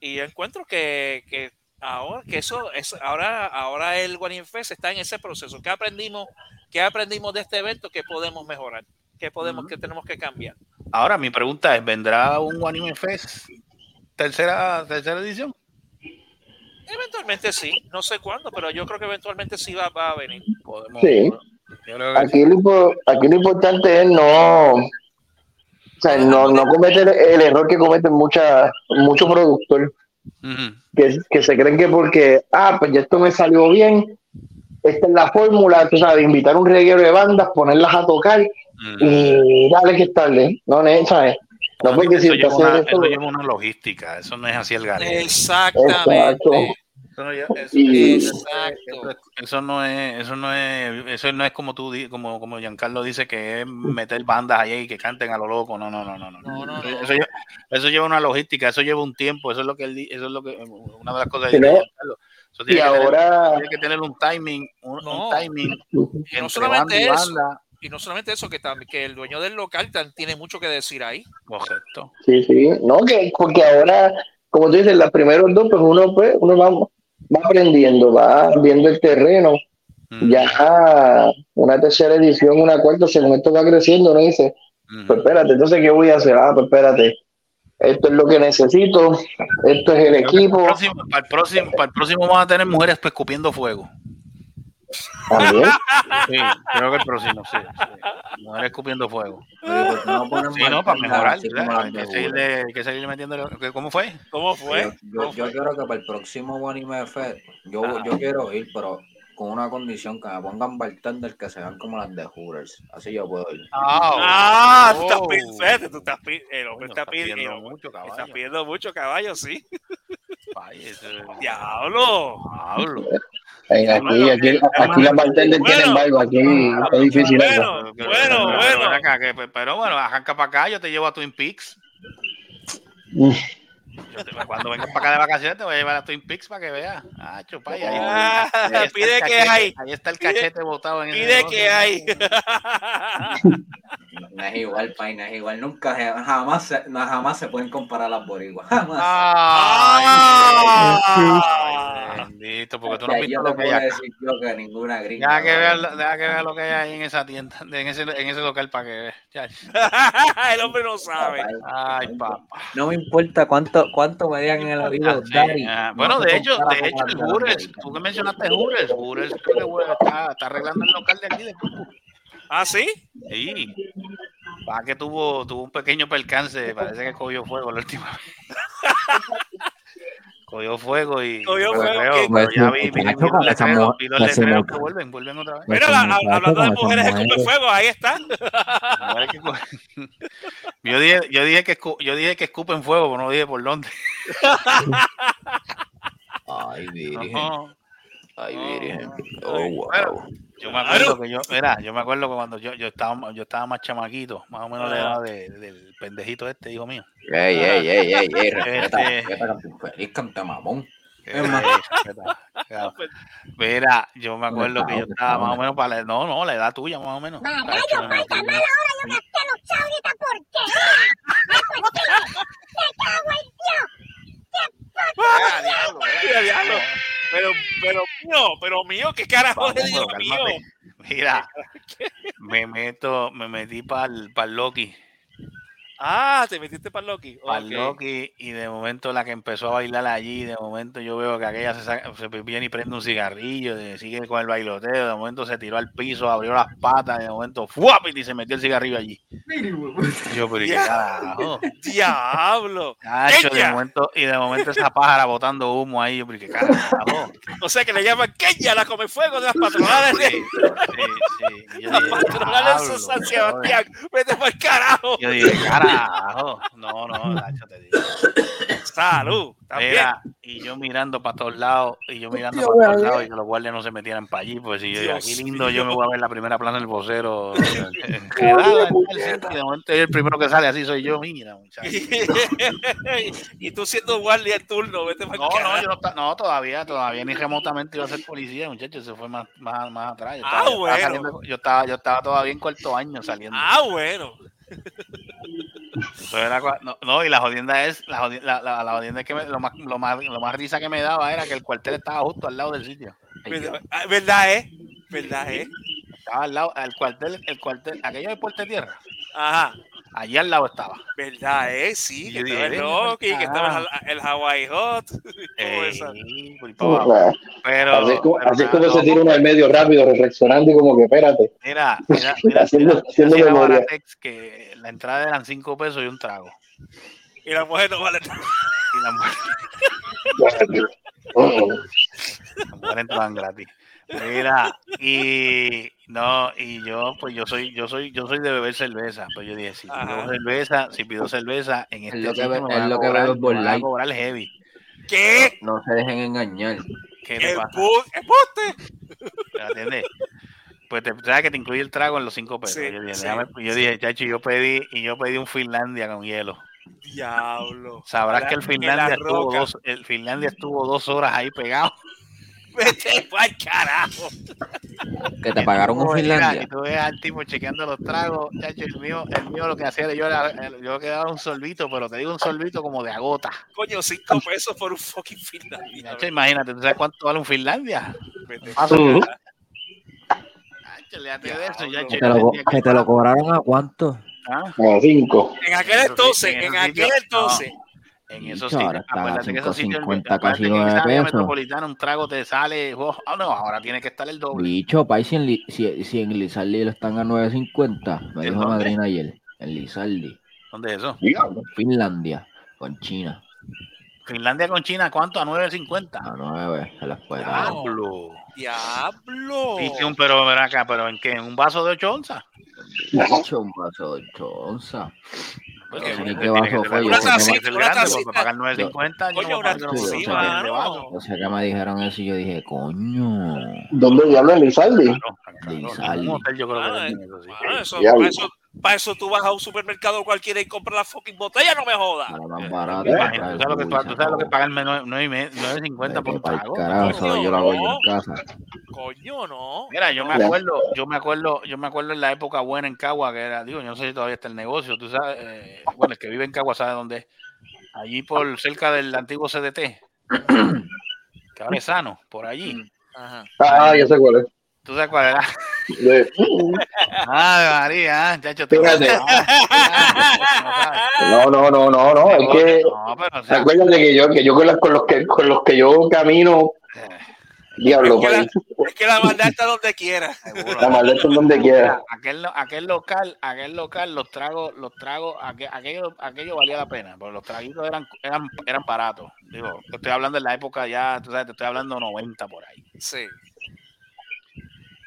Y yo encuentro que, que ahora que eso es ahora ahora el Guarín Fest está en ese proceso. ¿Qué aprendimos? ¿Qué aprendimos de este evento? ¿Qué podemos mejorar? ¿Qué podemos que tenemos que cambiar? Ahora, mi pregunta es, ¿vendrá un Anime Fest tercera, tercera edición? Eventualmente sí, no sé cuándo, pero yo creo que eventualmente sí va, va a venir. Podemos, Sí. Aquí lo, aquí lo importante es no, o sea, no, no cometer el error que cometen muchas muchos productores Que, que se creen que porque, ah, pues ya esto me salió bien, esta es la fórmula, tú sabes, invitar un reguero de bandas, ponerlas a tocar y dale que es tarde, no, ¿sabes? No porque eso, si lleva una, esto, eso lleva una logística, eso no es así el garete. Exactamente. Exacto. Eso no, lleva- eso- Y- eso- Exacto. eso- eso no es, eso no es, eso no es como tú, como, como Giancarlo dice que es meter bandas ahí y que canten a lo loco. No, no, no, no, no. No, no, no. Eso, lleva, eso lleva una logística, eso lleva un tiempo, eso es lo que él, eso es lo que una de las cosas que. Eso y que tener- ahora, tiene que tener un timing, un, timing Y no solamente banda y eso. Y no solamente eso, que, también, que el dueño del local tiene mucho que decir ahí. Correcto. sí, sí, no, que porque ahora, como tú dices, los primeros dos, pues uno, pues, uno va, va aprendiendo, va viendo el terreno, Mm, ya una tercera edición, una cuarta, según esto va creciendo, uno dice, mm. pues espérate, entonces, ¿qué voy a hacer? Ah, pues espérate, esto es lo que necesito, esto es el equipo, Para el, próximo, para, el próximo, para el próximo vamos a tener mujeres pues, escupiendo fuego. También. Sí, creo que el próximo, sí. sí. Mujeres escupiendo fuego. Oye, ¿por qué no Sí, no, para mejorar. Hay que seguirle, hay que seguirle metiendo. ¿Cómo fue? ¿Cómo fue? Yo, yo, yo quiero que para el próximo Anime Fest, yo, yo quiero ir, pero con una condición que me pongan bartender que se vean como las de Hooters. Así yo puedo ir. Ah, tú estás oh. pidiendo, tú estás pi- el hombre Coño, está está pidiendo, pidiendo mucho, caballo. está pidiendo mucho caballo, sí. Diablo. Diablo. Eh, Aquí, aquí, aquí las bartenders Bueno. tienen algo, aquí está difícil. Bueno, bueno, pero- bueno. acá, que- pero bueno, arranca para acá, yo te llevo a Twin Peaks. Te- cuando vengas para acá de vacaciones te voy a llevar a Twin Peaks para que veas. Ah, chupay, ahí, Ah, ahí el pide que cachete, hay. Ahí está el Pide- cachete botado en ese Pide negocio. que hay. No, es igual, Pai, no es igual. Nunca, jamás, se, no, jamás se pueden comparar las boricuas. Jamás. Ay, Ah. bendito, porque tú no has visto lo que hay acá. decir yo que ninguna gringa. Deja que, ver. lo- deja que veas lo que hay ahí en esa tienda, en ese, en ese local para que veas. El hombre no sabe. Ay, papá. No me importa cuánto, cuánto me digan en el oído, Sí, Daddy. ah, no bueno, de hecho, de hecho, el boricuas. tú que mencionaste creo que bueno, está, está arreglando el local de aquí de Cucu. ¿Ah, sí? Sí. Va que tuvo, tuvo un pequeño percance, parece que cogió fuego la última vez. cogió fuego y Cogió fuego, pero ya vi, vi, los letreros, vi los letreros que vuelven, vuelven otra vez. Mira, hablando de mujeres escupe mujeres. fuego, ahí está. Que yo dije, yo dije que escu- yo dije que escupen fuego, pero no dije por dónde. Ay, virgen. Ay, virgen. Oh, wow. Yo me acuerdo que yo, mira, yo me acuerdo que cuando yo, yo estaba yo estaba más chamaquito, más o menos la edad de- del pendejito este, hijo mío. Ey, ey, ey, ey, ey, respeta, Este- respeta, Campeón feliz, canta mamón. Eh. Mira, yo me acuerdo que yo estaba más o menos para la, no, no, la edad tuya más o menos. Vaya, Tacho, yo me voy a metí- llamar ahora, yo gasté los chavos de esta porquería. Ay, ¿por qué? ¡Me cago en Dios! Ah, diablo, Mira, diablo. Pero, pero mío, pero mío, ¿qué carajo digo pero mío? Mira, me meto, me metí para el, Loki. Ah, te metiste para Loki. Ok. Loki, y de momento la que empezó a bailar allí, de momento yo veo que aquella se, saca- se viene y prende un cigarrillo, de- sigue con el bailoteo, de momento se tiró al piso, abrió las patas, de momento ¡fuap! y se metió el cigarrillo allí. Yo, pero ¿y qué carajo? Diablo. Cacho, de momento, y de momento esa pájara botando humo ahí, yo, pero ¿y ¿qué carajo? O sea que le llaman Kenya, la come fuego de las patronales de, Sí, sí, yo las dije, patronales de "Diablo, San brother". Sebastián. Vete para el carajo. Yo dije, carajo. No, no, Nacho, te digo. Salud. También. Mira, y yo mirando para todos lados, y yo mirando para todos lados, y que los guardias no se metieran para allí, pues si yo digo, Dios aquí lindo, yo me voy a ver la primera plana del vocero. quedada en el centro, y de momento el primero que sale así soy yo, mira, muchacho. y tú siendo guardia en turno, vete para No, no, yo no, no, todavía, todavía ni remotamente iba a ser policía, muchachos, se fue más, más, más atrás. Yo Ah, estaba, yo estaba bueno. saliendo- yo, estaba, yo estaba todavía en cuarto año saliendo. Ah, bueno. No, no, y la jodienda es, la, jodi- la, la, jodienda es que me- lo, más, lo, más, lo más risa que me daba era que el cuartel estaba justo al lado del sitio. Ay. Verdad, ah, verdad es. Verdad es. Estaba al lado, el cuartel, el cuartel, aquello de Puerto Tierra, Ajá. Allí al lado estaba. Verdad es, sí. Que estaba el Loki, que estaba el, el Hawaii Hot. Eh, Pero, Así es como, así es como se no, tira uno al medio rápido, reflexionando y como que espérate. Mira, mira, mira, Haciendo- mira, haciendo. Baratex, que la entrada eran cinco pesos y un trago. Y la mujer no vale nada. Y la mujer, la mujer entraban gratis. Mira, y no, y yo, pues yo soy, yo soy, yo soy de beber cerveza. Pues yo dije, si Ajá. pido cerveza, si pido cerveza, en este lo que me es van a lo que cobrar- me van a cobrar heavy. ¿Qué? No se dejen engañar. ¿Qué te pasa? Embu- ¿Embuste? ¿Me entiendes? Pues te sabes que te incluye el trago en los cinco pesos. Sí, yo dije, sí. déjame- yo dije, chacho, yo pedí, y yo pedí un Finlandia con hielo. Diablo. Sabrás La- que el Finlandia la estuvo dos, el Finlandia estuvo dos horas ahí pegado. Vete pa'l carajo. Que te pagaron un Mira, Y Finlandia. tú ves al tipo chequeando los tragos, chacho, el mío, el mío lo que hacía era yo, era, el- yo que daba un sorbito, pero te digo un sorbito como de agota. Coño, cinco pesos por un fucking Finlandia. Chacho, imagínate, ¿tú sabes cuánto vale un Finlandia? Vete. Chacho, eso, Que te, lo, co- vendía que te lo cobraron a cuánto. Ah, A cinco. En aquel entonces, en en aquel entonces. En esos sitios, ahora está a acuérdate que esos sitios, 5.50 acuérdate casi que en 9 esa metropolitana un trago te sale, oh, ah, no, ahora tiene que estar el doble. Bicho, país, si en, si, si en Lizardi lo están a 9.50. Me ¿En dijo dónde? Madrina ayer. En Lizardi. ¿Dónde es eso? Finlandia. Con China. Finlandia con China, ¿cuánto? A 9.50. A 9. Se las puede Ah, dar. Diablo. Diablo. Y un- pero ven acá, pero ¿en qué? ¿En un vaso de 8 onzas? Bicho, un vaso de 8 onzas. Pues Una me- grande, tacita, una porque tacita. para pagar 9.50 yo Coño, no una pago Sí, sí, o sea, que me dijeron eso y yo dije, coño. ¿Dónde diablo en Lizardi? Claro, Lizardi. yo creo que Mano, venden eso, para, eso, tú vas a un supermercado cualquiera y compras la fucking botella, no me jodas. Eh, ¿Tú sabes lo que, jugo y pa- se tú sabes lo que acabó. pagan 9.50 por un trago? carajo, eso yo lo hago yo No. en casa. Coño, no. Mira, yo me acuerdo, yo me acuerdo, yo me acuerdo en la época buena en Cagua, que era, digo, yo no sé si todavía está el negocio, tú sabes, eh, bueno, el que vive en Cagua sabe dónde es. Allí por cerca del antiguo CDT, que ahora es sano, por allí. Ajá. Ah, ya sé cuál es. ¿Tú sabes cuál era? De- Ay, María, ah, chacho, tú- Fíjate. No No, no, no, no, no. Es que No, pero, o sea, acuérdate que yo, que yo con, las- con los que con los que yo camino, diablo, Es que la- pues, Es que la maldad está donde quiera. seguro. la maldad es donde quiera. Aquel, aquel local, aquel local, los tragos, los tragos, aqu- aquello, aquello valía la pena, porque los traguitos eran, eran, eran baratos. Digo, te estoy hablando de la época ya, tú sabes, te estoy hablando 90 por ahí. Sí.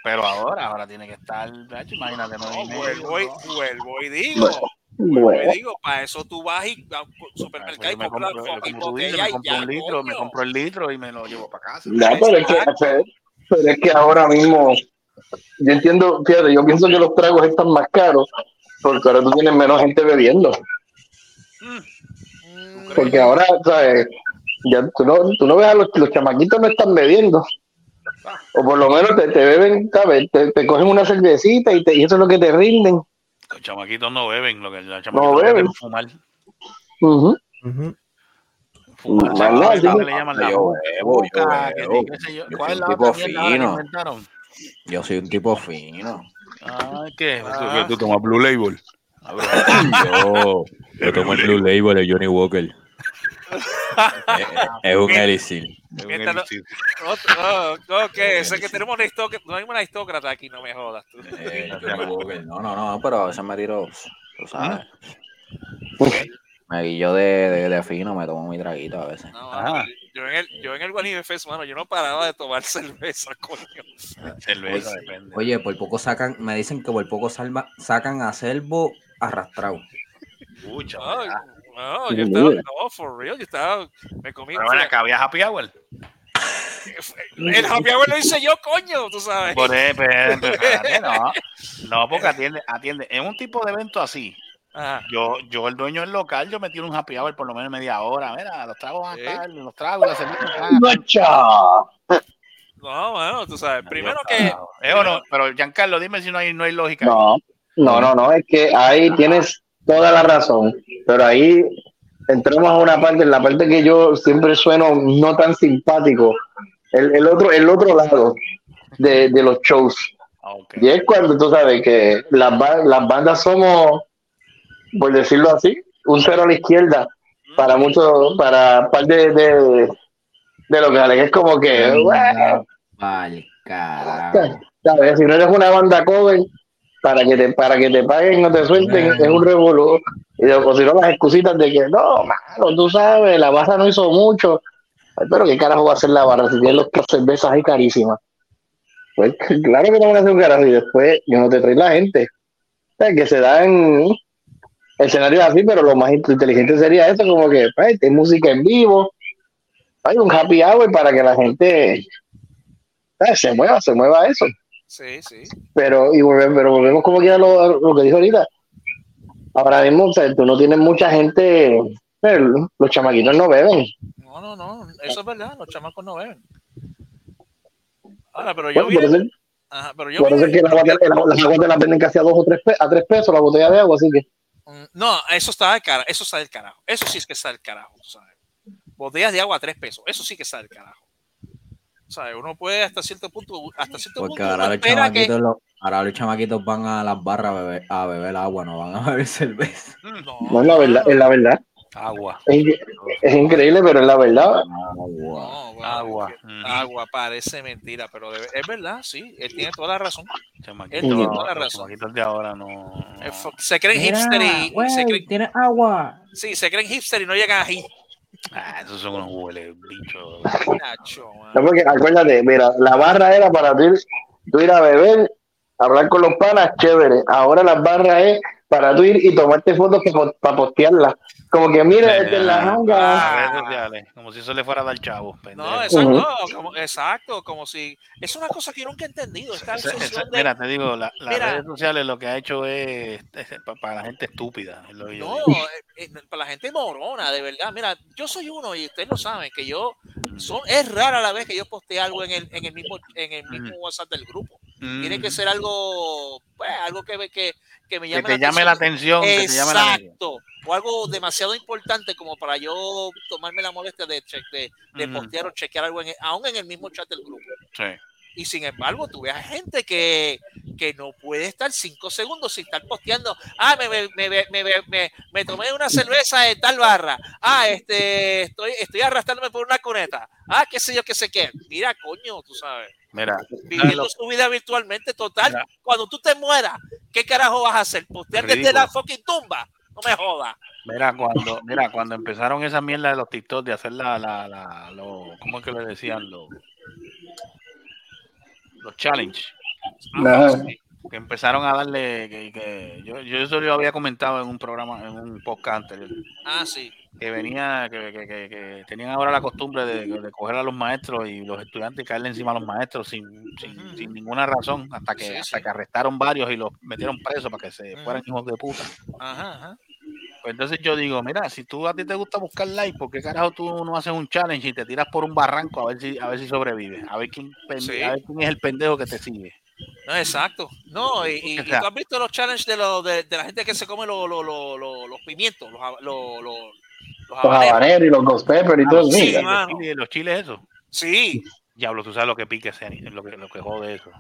Pero ahora, ahora tiene que estar, imagínate, no, No, vuelvo, y, vuelvo y digo. Bueno, Vuelvo y digo, para eso tú vas y a un supermercado y Pues me compras compro, la fucking como tú dices, botella me y compro ya, un litro, me compro el litro y me lo llevo para casa. No, pero es que, pero, pero es que ahora mismo, yo entiendo, fíjate, yo pienso que los tragos están más caros porque ahora tú tienes menos gente bebiendo. Mm, Porque ahora, ¿sabes? Ya tú no, tú no ves a los, los chamaquitos no están bebiendo. O por lo menos te, te beben, ¿sabes? Te, te cogen una cervecita y, te, y eso es lo que te rinden. Los chamaquitos no beben, lo que los chamaquitos No beben. fumar. Fumar, Más ¿sabes? nada, ¿Cómo sí. le llaman la Yo bebo, yo bebo. ¿Cuál es soy la tipo fino. inventaron? Yo soy un tipo fino. Ay, ¿qué? Ah. Tú tomas Blue Label. Yo, yo tomo el Blue Label de Johnny Walker. Es, un elixir. Es un. Otro, oh, ok, sé que tenemos no hay una aristócrata aquí, no me jodas tú. Eh. No, no, no, pero a veces me tiro, tú sabes. Me guillo de, de, de fino, me tomo mi traguito a veces. No, Ajá. mano, yo en el, yo en el Guanime Fest, mano, yo no paraba de tomar cerveza, coño. Cerveza, Oye, depende. Oye, por poco sacan, me dicen que por poco salva, sacan a Selvo arrastrado. Pucha, No, yo estaba, no, for real, yo estaba, me comí. Pero bueno, acá había happy hour. El happy hour lo hice yo, coño, tú sabes. Por e- pero- no, no, porque atiende, atiende. En un tipo de evento así, Ajá. yo, yo el dueño del local, yo me tiro un happy hour por lo menos media hora. Mira, los tragos van a estar, los tragos, la cerveza. No, bueno, tú sabes, primero que. ¿Eh no? Pero Giancarlo, dime si no hay, no hay lógica. No, no, no, no, es que ahí tienes toda la razón, pero ahí entramos a una parte, en la parte que yo siempre sueno no tan simpático, el, el otro, el otro lado de, de los shows. Ah. Y es cuando tú sabes que las, ba- las bandas somos, por decirlo así, un cero a la izquierda para muchos, para par de, de, de locales. Es como que, Vale, carajo. ¿sabes? Si no eres una banda cover, para que te, para que te paguen o te suelten, es un revolú. Y o si no, las excusitas de que, no, mano, tú sabes, la barra no hizo mucho. Pero qué carajo va a hacer la barra si tienen los cervezas ahí carísimas. Pues claro que no van a hacer un carajo y después yo no te trae la gente. O sea, que se dan escenarios así, pero lo más inteligente sería esto, como que, pues, hay música en vivo, hay un happy hour para que la gente se mueva, se mueva eso Sí, sí. pero y volvemos, pero volvemos como que a lo, lo que dijo ahorita. Ahora mismo, o sea, tú no tienes mucha gente, pero los chamaquitos no beben. No, no, no, eso es verdad, los chamacos no beben. Ahora, pero yo Bueno, vi. eso, Ajá, pero yo vi- que las agua, te- la- las aguas venden casi a dos o tres, a tres pesos la botella de agua, así que Mm, No, eso está del carajo. Eso está del carajo. Eso sí es que está del carajo, ¿sabes? Botellas de agua a tres pesos. Eso sí que está del carajo. ¿Sabes? Uno puede hasta cierto punto, hasta cierto Porque punto, ahora los, que. chamaquitos, los- ahora los chamaquitos van a las barras a beber, a beber agua, no van a beber cerveza. No, no es la verdad, es la verdad. Agua. Es, increíble, pero es la verdad. No, bueno, Agua. Mm. Agua parece mentira, pero es verdad, sí. Él tiene toda la razón. Chamaquitos, Él tiene no, toda la los razón. chamaquitos de ahora no. Se creen hipster y. se creen, ¿Tienes agua? sí, se creen hipster y no llegan ahí. Ah, esos son unos hueles bichos. Nacho. No, porque acuérdate, mira, la barra era para tú ir, tú ir a beber, hablar con los panas, chévere. Ahora las barras es para tú ir y tomarte fotos para postearlas. Como que mira, es la janga. Las redes sociales, como si eso le fuera a dar chavo. pendejo. No, exacto, no, como, exacto, como si. Es una cosa que yo nunca he entendido. Esta Esa- esa- obsesión de- mira, te digo, la- las Mira. redes sociales lo que ha hecho es, es pa- para la gente estúpida. es lo que yo No, eh, eh, para la gente morona, de verdad. Mira, yo soy uno y ustedes lo saben, que yo son, es rara la vez que yo postee algo en el, en el mismo, en el mismo WhatsApp del grupo. Tiene que ser algo, pues, algo que, que, que me Que llame la atención. la. Exacto. O algo demasiado importante como para yo tomarme la molestia de, che- de, postear o chequear algo, en, aún en el mismo chat del grupo. Sí. Y sin embargo, tú ves a gente que, que no puede estar cinco segundos sin estar posteando. Ah, me, me, me, me, me, me- me tomé una cerveza de tal barra. Ah, este, estoy, estoy arrastrándome por una cuneta. Ah, qué sé yo, qué sé qué. Mira, coño, tú sabes. Mira, Viviendo lo- su vida virtualmente total. Mira. Cuando tú te mueras, ¿qué carajo vas a hacer? ¿Postear desde Ridículo. la fucking tumba? No me jodas. Mira, cuando, mira, cuando empezaron esa mierda de los TikTok de hacer la, la, la lo, ¿cómo es que le decían? Los, los challenge. Que empezaron a darle, que, que yo, yo eso lo había comentado en un programa, en un podcast anterior, Ah, sí. Que venía, que, que, que- que tenían ahora la costumbre de, de coger a los maestros y los estudiantes y caerle encima a los maestros sin, sin, sin ninguna razón, hasta que, Sí, hasta sí. que arrestaron varios y los metieron presos para que se fueran hijos de puta. Ajá, ajá. Pues entonces yo digo, mira, si tú a ti te gusta buscar like, ¿por qué carajo tú no haces un challenge y te tiras por un barranco a ver si, a ver si sobrevives? A ver quién, Sí. a ver quién es el pendejo que te sigue. No, exacto. No, y, y- y tú has visto los challenges de, lo- de, de la gente que se come lo- lo- lo- lo- los pimientos, los, los Los habaneros. y los ghost pepper y todo eso. Sí, mira. mano. Los chiles, los chiles eso. Sí, Diablo, tú sabes lo que pique ese, lo que, lo que jode eso.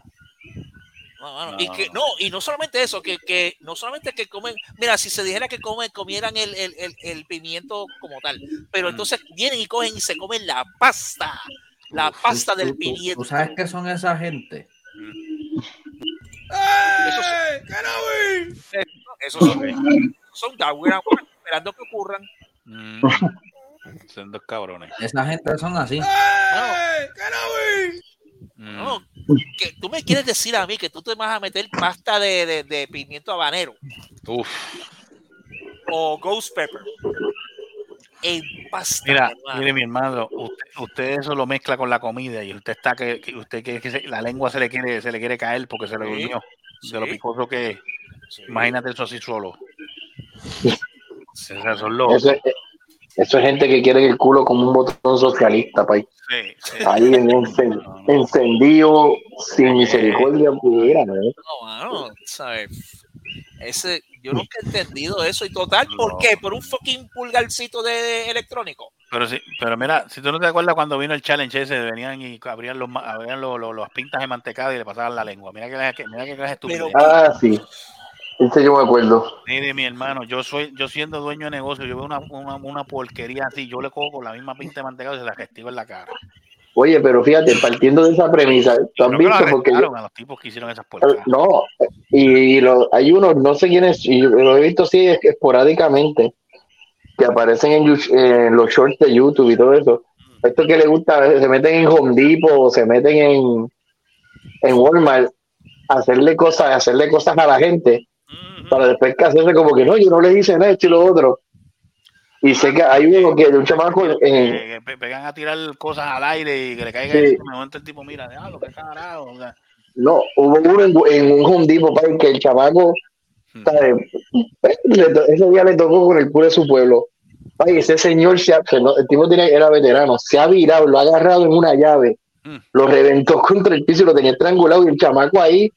No, mano, No, y que no. no, y no solamente eso, que, que no solamente que comen, mira, si se dijera que comen, comieran el, el, el, el pimiento como tal, pero Mm. entonces vienen y cogen y se comen la pasta, la pasta del ¿Tú- tú- pimiento. ¿Tú sabes qué son esa gente? Eso sí. Esos son, son Darwin Award, esperando que ocurran. Mm. Son dos cabrones. Esa gente son así. Mm. No, que tú me quieres decir a mí que tú te vas a meter pasta de, de, de pimiento habanero Uf. o ghost pepper en pasta. Mira, hermano. mire mi hermano, usted, usted eso lo mezcla con la comida y usted está que, que usted que, que se- la lengua se le quiere se le quiere caer porque se le Sí, durmió de lo sí. picoso que es. Sí. Imagínate eso así solo. Son. Eso es, eso es gente que quiere el culo como un botón socialista, pay. Sí, sí. Ahí en encen- encendido, sin misericordia, pudiera, ¿no? No, mano, ¿sabes? Ese, yo nunca he entendido eso. Y total, ¿por No. qué? ¿Por un fucking pulgarcito de electrónico? Pero sí, pero mira, si tú no te acuerdas cuando vino el challenge ese, venían y abrían los abrían los, los- las pintas de mantecado y le pasaban la lengua. Mira que que- mira que clase de estupidez. Ah, sí. Ese yo me acuerdo. Mire, mi hermano, yo soy, yo siendo dueño de negocio, yo veo una, una, una porquería así, yo le cojo con la misma pinta de mantecado y se la castigo en la cara. Oye, pero fíjate, partiendo de esa premisa, tú has visto porque yo- a los tipos que hicieron esas porcadas. no, y, lo- hay unos, no sé quiénes, y lo he visto sí es que esporádicamente, que aparecen en, los shorts de YouTube y todo eso. Esto que le gusta, se meten en Home Depot, o se meten en, en Walmart, hacerle cosas, hacerle cosas a la gente, para después que hacerse como que no, yo no le hice nada, esto y lo otro. Y sé que hay uno que de un chamaco en, Que- que pe- pegan a tirar cosas al aire y que le caiga Sí. de momento el tipo mira, diablo, qué carajo. o sea, No, hubo uno en, en un Home Depot, pa, que el chamaco, Hmm. to- ese día le tocó con el culo de su pueblo. Ay, ese señor, se ha- el tipo era veterano, se ha virado, lo ha agarrado en una llave, Hmm. lo reventó contra el piso y lo tenía estrangulado y el chamaco ahí,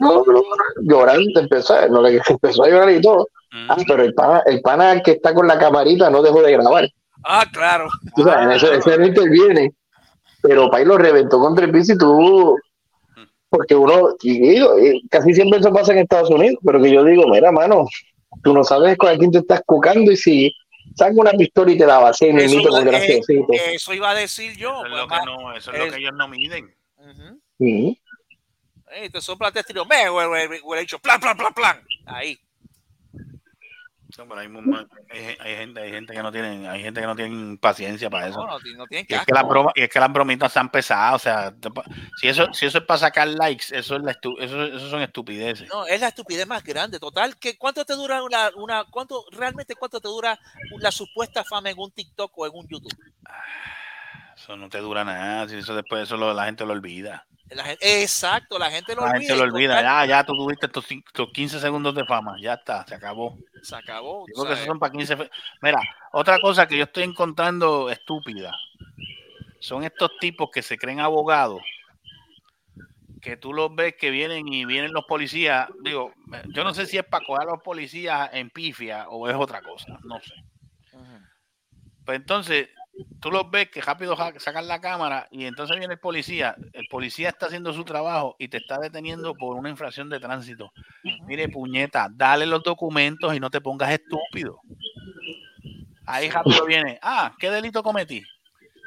no, no, llorando, empezó, a- no, le- empezó a llorar y todo. mm. Ah, pero el pana, el pana que está con la camarita no dejó de grabar. Ah, claro. Tú sabes, ese, ese no interviene. Pero Pai lo reventó contra el piso y tú. Porque uno, y digo, y casi siempre eso pasa en Estados Unidos, pero que yo digo, mira, mano, tú no sabes con quién te estás cucando y si saca una pistola y te la vacía y Eso, con graciosito. eso iba a decir yo. Eso es pues, lo que no, eso es lo que ellos no miden. Ujú. Sí. Eh, te sopla me huele, huele hecho, plan, plan, plan, plan. Ahí. No, pero hay, hay- hay gente, hay gente que no tienen, hay gente que no tienen paciencia para eso. No, no, tienen Y es, que las bromas, y es que las bromitas se han pesado, o sea, si eso, si eso es para sacar likes, eso es la estu- eso, eso son estupideces. No, es la estupidez más grande. Total, que ¿cuánto te dura una, una cuánto, realmente cuánto te dura la supuesta fama en un TikTok o en un YouTube? Eso no te dura nada, si eso después eso lo- la gente lo olvida. La gente- exacto, la gente lo La olvida. gente lo olvida, ya, ya tú tuviste cin- tus 15 segundos de fama, ya está, se acabó. Se acabó. Creo que esos son para 15 fe- Mira, otra cosa que yo estoy encontrando estúpida son estos tipos que se creen abogados, que tú los ves que vienen y vienen los policías. Digo, yo no sé si es para coger a los policías en pifia o es otra cosa, no sé. Pues entonces, tú los ves que rápido sacan la cámara y entonces viene el policía. El policía está haciendo su trabajo y te está deteniendo por una infracción de tránsito. Mire, puñeta, dale los documentos y no te pongas estúpido. Ahí rápido viene. Ah, ¿qué delito cometí?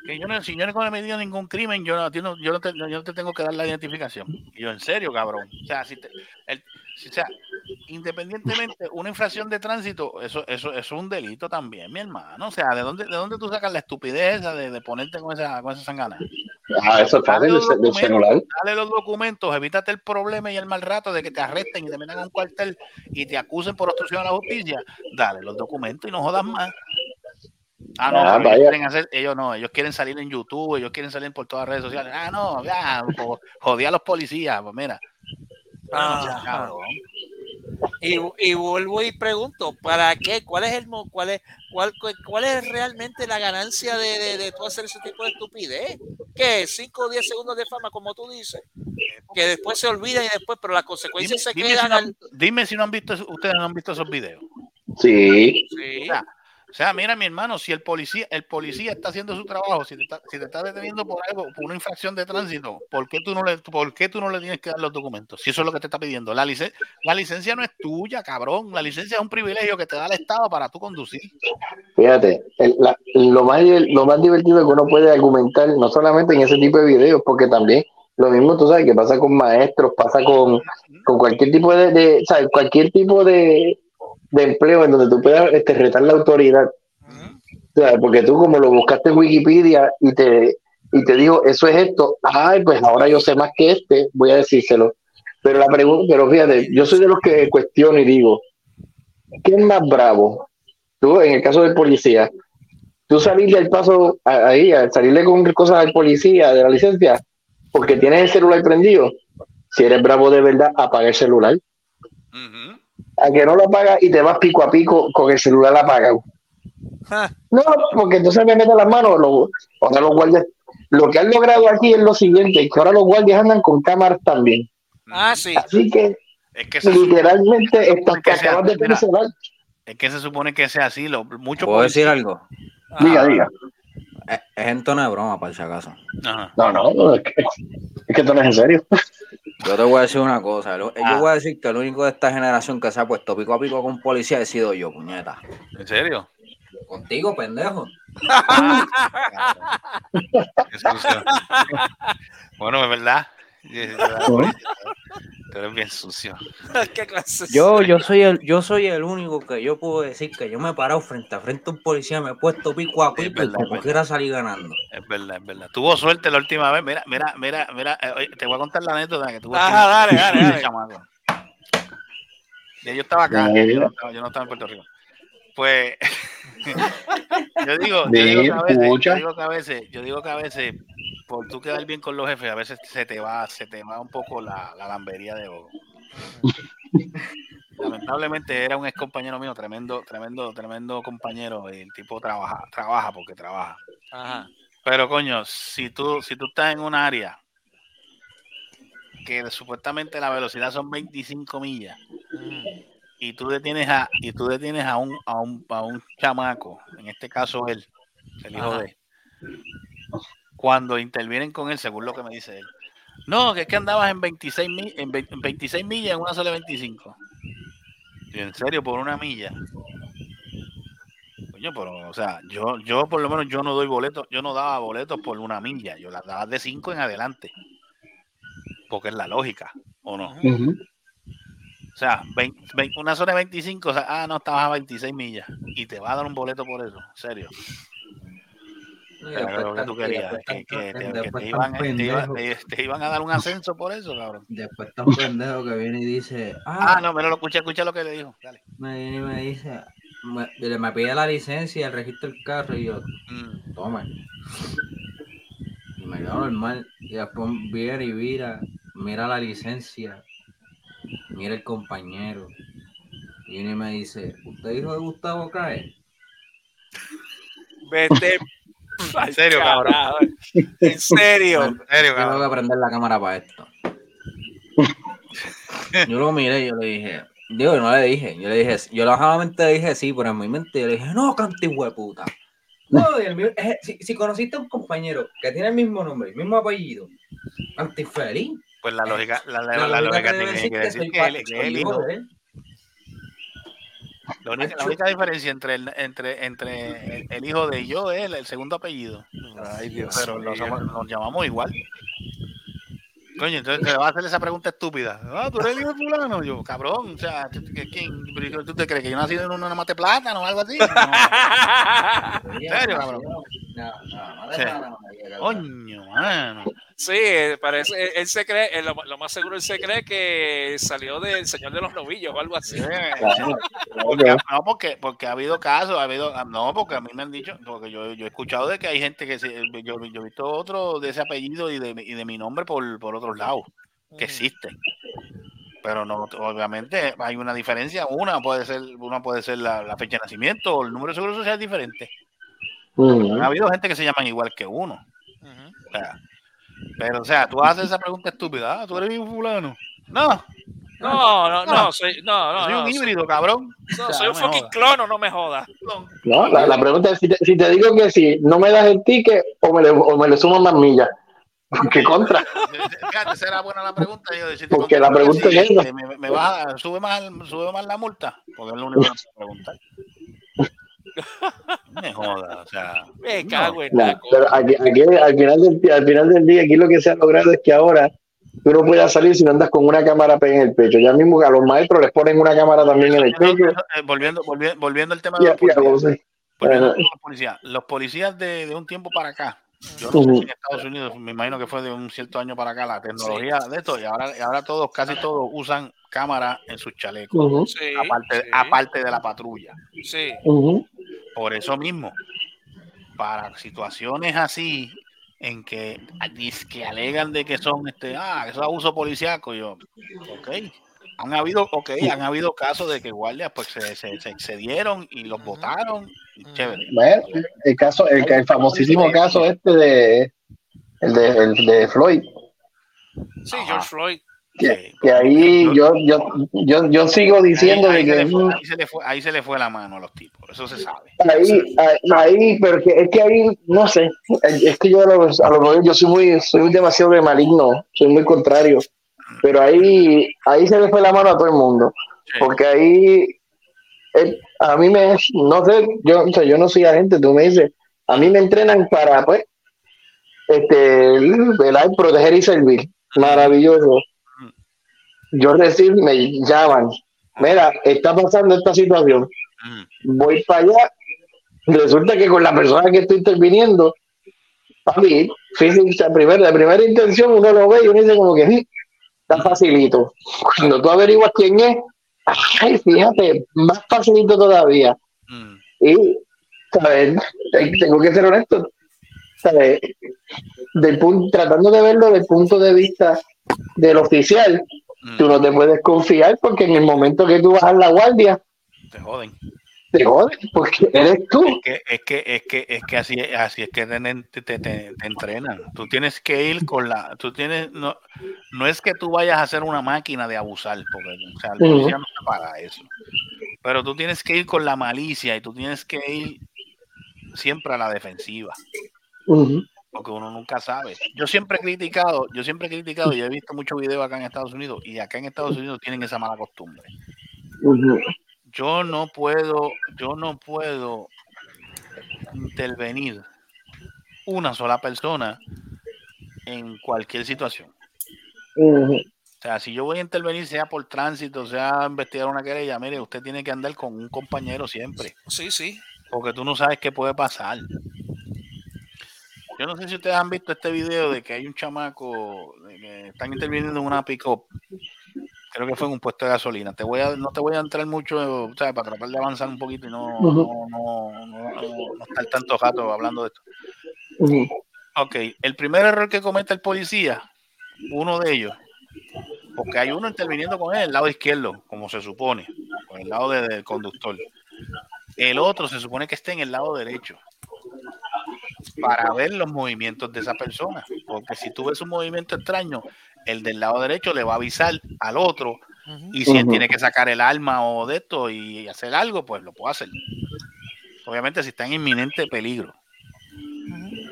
Que yo no, si yo no he cometido ningún crimen, yo no, yo, no te, yo no te tengo que dar la identificación. Y yo, en serio, cabrón. O sea, si te- el- si- o sea, independientemente, una infracción de tránsito, eso, eso, eso es un delito también, mi hermano. O sea, ¿de dónde, de dónde tú sacas la estupidez esa de, de ponerte con esa, con esa sangana? Ah, eso del, celular. dale los documentos, evítate el problema y el mal rato de que te arresten y te metan a un cuartel y te acusen por obstrucción a la justicia. Dale los documentos y no jodas más. Ah, no, Ah, ellos quieren hacer, ellos no, ellos quieren salir en YouTube, ellos quieren salir por todas las redes sociales. Ah, no, ya, jo- jodí a los policías, pues mira. Ah, seas cabrón. Y, y vuelvo y pregunto, ¿para qué? ¿Cuál es el cuál es cuál, cuál, es realmente la ganancia de, de, de tú hacer ese tipo de estupidez? ¿Qué? 5 o 10 segundos de fama, como tú dices. Que después se olvidan y después, pero las Dime, consecuencias se dime si quedan no, al- han- dime si no han visto, ustedes no han visto esos videos. Sí. Sí. O sea, O sea, mira, mi hermano, si el policía, el policía está haciendo su trabajo, si te está, si te está deteniendo por algo, por una infracción de tránsito, ¿por qué tú no le, por qué tú no le tienes que dar los documentos? Si eso es lo que te está pidiendo. La, licen- la licencia no es tuya, cabrón. La licencia es un privilegio que te da el Estado para tú conducir. Fíjate, lo, más, lo más divertido que uno puede argumentar, no solamente en ese tipo de videos, porque también lo mismo, tú sabes, que pasa con maestros, pasa con, con cualquier tipo de, de- ¿sabes? cualquier tipo de, de empleo en donde tú puedas este, retar la autoridad. Porque tú como lo buscaste en Wikipedia y te, y te dijo, eso es esto, ay, pues ahora yo sé más que este, voy a decírselo. Pero la pregunta, pero fíjate, yo soy de los que cuestiono y digo, ¿qué es más bravo? Tú, en el caso del policía, tú salirle al paso ahí, a salirle con cosas al policía de la licencia, porque tienes el celular prendido. Si eres bravo de verdad, apaga el celular. A que no lo apagas y te vas pico a pico con el celular apagado. No, porque entonces me meten las manos. Lo, ahora los guardias, lo que han logrado aquí es lo siguiente, que ahora los guardias andan con cámaras también. Ah, sí. Así que Es que se, literalmente estás que sea- acabas de mira. cancelar. es que se supone que sea así. Lo, mucho ¿Puedo decir algo? Diga, diga. Es, es en tono de broma, por si acaso. Ajá. No, no, es que, es que esto no es en serio. Yo te voy a decir una cosa. lo- Ah. Yo voy a decir que el único de esta generación que se ha puesto pico a pico con policía he sido yo, puñeta. ¿En serio? Contigo, pendejo. Bueno, es verdad. Tú eres bien sucio. ¿Qué clase? Yo, yo soy el, yo soy el único que yo puedo decir que yo me he parado frente a frente a un policía, me he puesto pico a pico y como verdad. quiera salir ganando. Es verdad, es verdad. Tuvo suerte la última vez. Mira, mira, mira, mira. eh, oye, te voy a contar la anécdota que tuvo. Ajá, dale, dale, dale. chamaco. Yo estaba acá. Dale. Yo no estaba, yo no estaba en Puerto Rico. Pues yo digo, yo digo, que a veces, yo digo que a veces, yo digo que a veces, por tú quedar bien con los jefes, a veces se te va, se te va un poco la, la lambería de ojo. Lamentablemente era un ex compañero mío, tremendo, tremendo, tremendo compañero. El tipo trabaja, trabaja porque trabaja. Ajá. Pero coño, si tú, si tú estás en un área que supuestamente la velocidad son 25 millas y tú detienes a y tú detienes a un a un, a un chamaco, en este caso él, el hijo Ajá. de cuando intervienen con él, según lo que me dice él. No, que es que andabas en 26 mi- en, ve- en 26 millas en una sola 25. Y en serio, por una milla. Coño, pero, o sea, yo, yo por lo menos yo no doy boletos, yo no daba boletos por una milla, yo las daba de 5 en adelante. Porque es la lógica, ¿o no? O sea, vein- vein- una zona de 25, o sea, ah, no, estabas a 26 millas y te va a dar un boleto por eso, en serio. Pero lo que tú querías, que, que te, que te iban, te iban- te- te iban a dar un ascenso por eso, cabrón. Después está un pendejo que viene y dice, Ah, ah, no, pero lo escucha, escucha lo que le dijo. Dale. me viene y me dice, me, me pide la licencia y el registro del carro y yo, Mm. toma. Y me quedo normal. Y después viene y mira, mira la licencia, mira el compañero. Y viene y me dice, ¿usted hijo de Gustavo Cae? Vete. En serio, cabrón. En serio. En serio, Tengo que prender la cámara para esto. Yo lo miré y yo le dije, digo, no le dije, yo le dije, yo solamente le dije sí, pero en mi mente yo le dije, no, cantigüe de puta. No, el eh, si, si conociste a un compañero que tiene el mismo nombre, el mismo apellido, antifeliz. Pues la lógica, la, la, La, la lógica tiene que decir que él que él hijo. La única, la única diferencia entre el, entre, entre el, el hijo de yo es el, el segundo apellido. Ay, Dios Pero nos, llama- nos llamamos igual. Coño, entonces te va a hacer esa pregunta estúpida. Ah, tú eres el hijo de fulano. Yo, cabrón, o sea, ¿tú- ¿qué- ¿quién, ¿tú te crees que yo nací en una mate plátano o algo así? No. ¿En serio, cabrón? No, no, no, Sí. Coño, mano. Sí, eh, parece, él, él se cree, eh, lo, lo más seguro él se cree que salió del Señor de los Novillos o algo así. Sí, sí. Porque, no, porque, porque ha habido casos, ha habido, ah, no, porque a mí me han dicho, porque yo, yo he escuchado de que hay gente que se, yo, yo he visto otro de ese apellido y de, mi- y de mi nombre por, por otros lados, que existen. Pero no, obviamente hay una diferencia, una puede ser, una puede ser la, la fecha de nacimiento o el número de seguro social es diferente. Ha habido gente que se llaman igual que uno. Ujú. O sea, pero, o sea, tú haces esa pregunta estúpida, ah, tú eres bien fulano. No, No, no, no, soy, no, no, Soy no, un soy- híbrido, cabrón. no, O sea, soy un no me fucking clono, no me jodas. No, la, la pregunta es si te, si te digo que sí, no me das el ticket o me le, o me le sumo más millas. ¿Qué contra? Fíjate, esa era buena la pregunta. Yo decirte Porque la pregunta si- es esa. si Me, me baja, sube, más, sube más la multa. Porque es lo único que me preguntar. No me joda, o sea. Me cago en No, la pero aquí, aquí, al, final del, al final del día, aquí lo que se ha logrado es que ahora tú no puedes salir si no andas con una cámara pegada en el pecho. Ya mismo a los maestros les ponen una cámara también en el pecho. Eh, volviendo, volviendo, volviendo al tema de los policías. al tema de los policías. Los policías de, de un tiempo para acá. Yo no sé si en Estados Unidos, me imagino que fue de un cierto año para acá, la tecnología de esto, y ahora, y ahora todos, casi todos, usan cámara en sus chalecos, Sí, aparte, sí, aparte de la patrulla. sí. Por eso mismo, para situaciones así, en que, que alegan de que son este, ah, eso es abuso policiaco, yo, ok. Han habido, ok, han habido casos de que guardias pues se, se, se excedieron y los votaron. Chévere. Bueno, el caso, el, el famosísimo caso este de el de, el de Floyd, Sí, Ajá. George Floyd. que, que ahí yo, yo, yo, yo sigo diciendo ahí, se que le fue, mm, ahí se le fue- ahí se le fue la mano a los tipos, eso se sabe. ahí, ahí, ahí, pero que, es que ahí, no sé, es que yo a lo, a lo mejor yo soy muy, soy demasiado de maligno, soy muy contrario, pero ahí, ahí se le fue la mano a todo el mundo, Sí. porque ahí, a mí me, no sé, yo, o sea, yo no soy agente, tú me dices, a mí me entrenan para, pues, este, proteger y servir, maravilloso. Yo recibo, me llaman, mira, está pasando esta situación, Mm. voy para allá, resulta que con la persona que estoy interviniendo, papi, física, primero, de primera intención uno lo ve y uno dice como que "Mm, está facilito. Cuando tú averiguas quién es, ay, fíjate, más facilito todavía. Mm. Y, ¿sabes? Tengo que ser honesto, ¿sabes? Del punto, tratando de verlo desde el punto de vista del oficial, Mm. tú no te puedes confiar porque en el momento que tú bajas la guardia, Te joden. Te jodes porque eres tú. Es que, es que, es que, es que así, es- así es que te, te- te- te entrenan. Tú tienes que ir con la, tú tienes, no, no es que tú vayas a ser una máquina de abusar, porque o sea, el policía no está para eso. Pero tú tienes que ir con la malicia y tú tienes que ir siempre a la defensiva, porque uno nunca sabe. Yo siempre he criticado, yo siempre he criticado y he visto muchos videos acá en Estados Unidos y acá en Estados Unidos tienen esa mala costumbre. Ujú. Yo no puedo, yo no puedo intervenir una sola persona en cualquier situación. O sea, si yo voy a intervenir, sea por tránsito, sea a investigar una querella, mire, usted tiene que andar con un compañero siempre, Sí, sí. porque tú no sabes qué puede pasar. Yo no sé si ustedes han visto este video de que hay un chamaco de que están interviniendo en una pick-up. Creo que fue en un puesto de gasolina. Te voy a, no te voy a entrar mucho, o sea, para tratar de avanzar un poquito y no, no, no, no- no- no estar tanto rato hablando de esto. Ujú. Ok, el primer error que comete el policía, uno de ellos, porque hay uno interviniendo con él, el lado izquierdo, como se supone, con el lado de- del conductor. El otro se supone que esté en el lado derecho para ver los movimientos de esa persona, porque si tú ves un movimiento extraño, el del lado derecho le va a avisar al otro y si él tiene que sacar el arma o de esto y hacer algo, pues lo puede hacer. Obviamente si está en inminente peligro.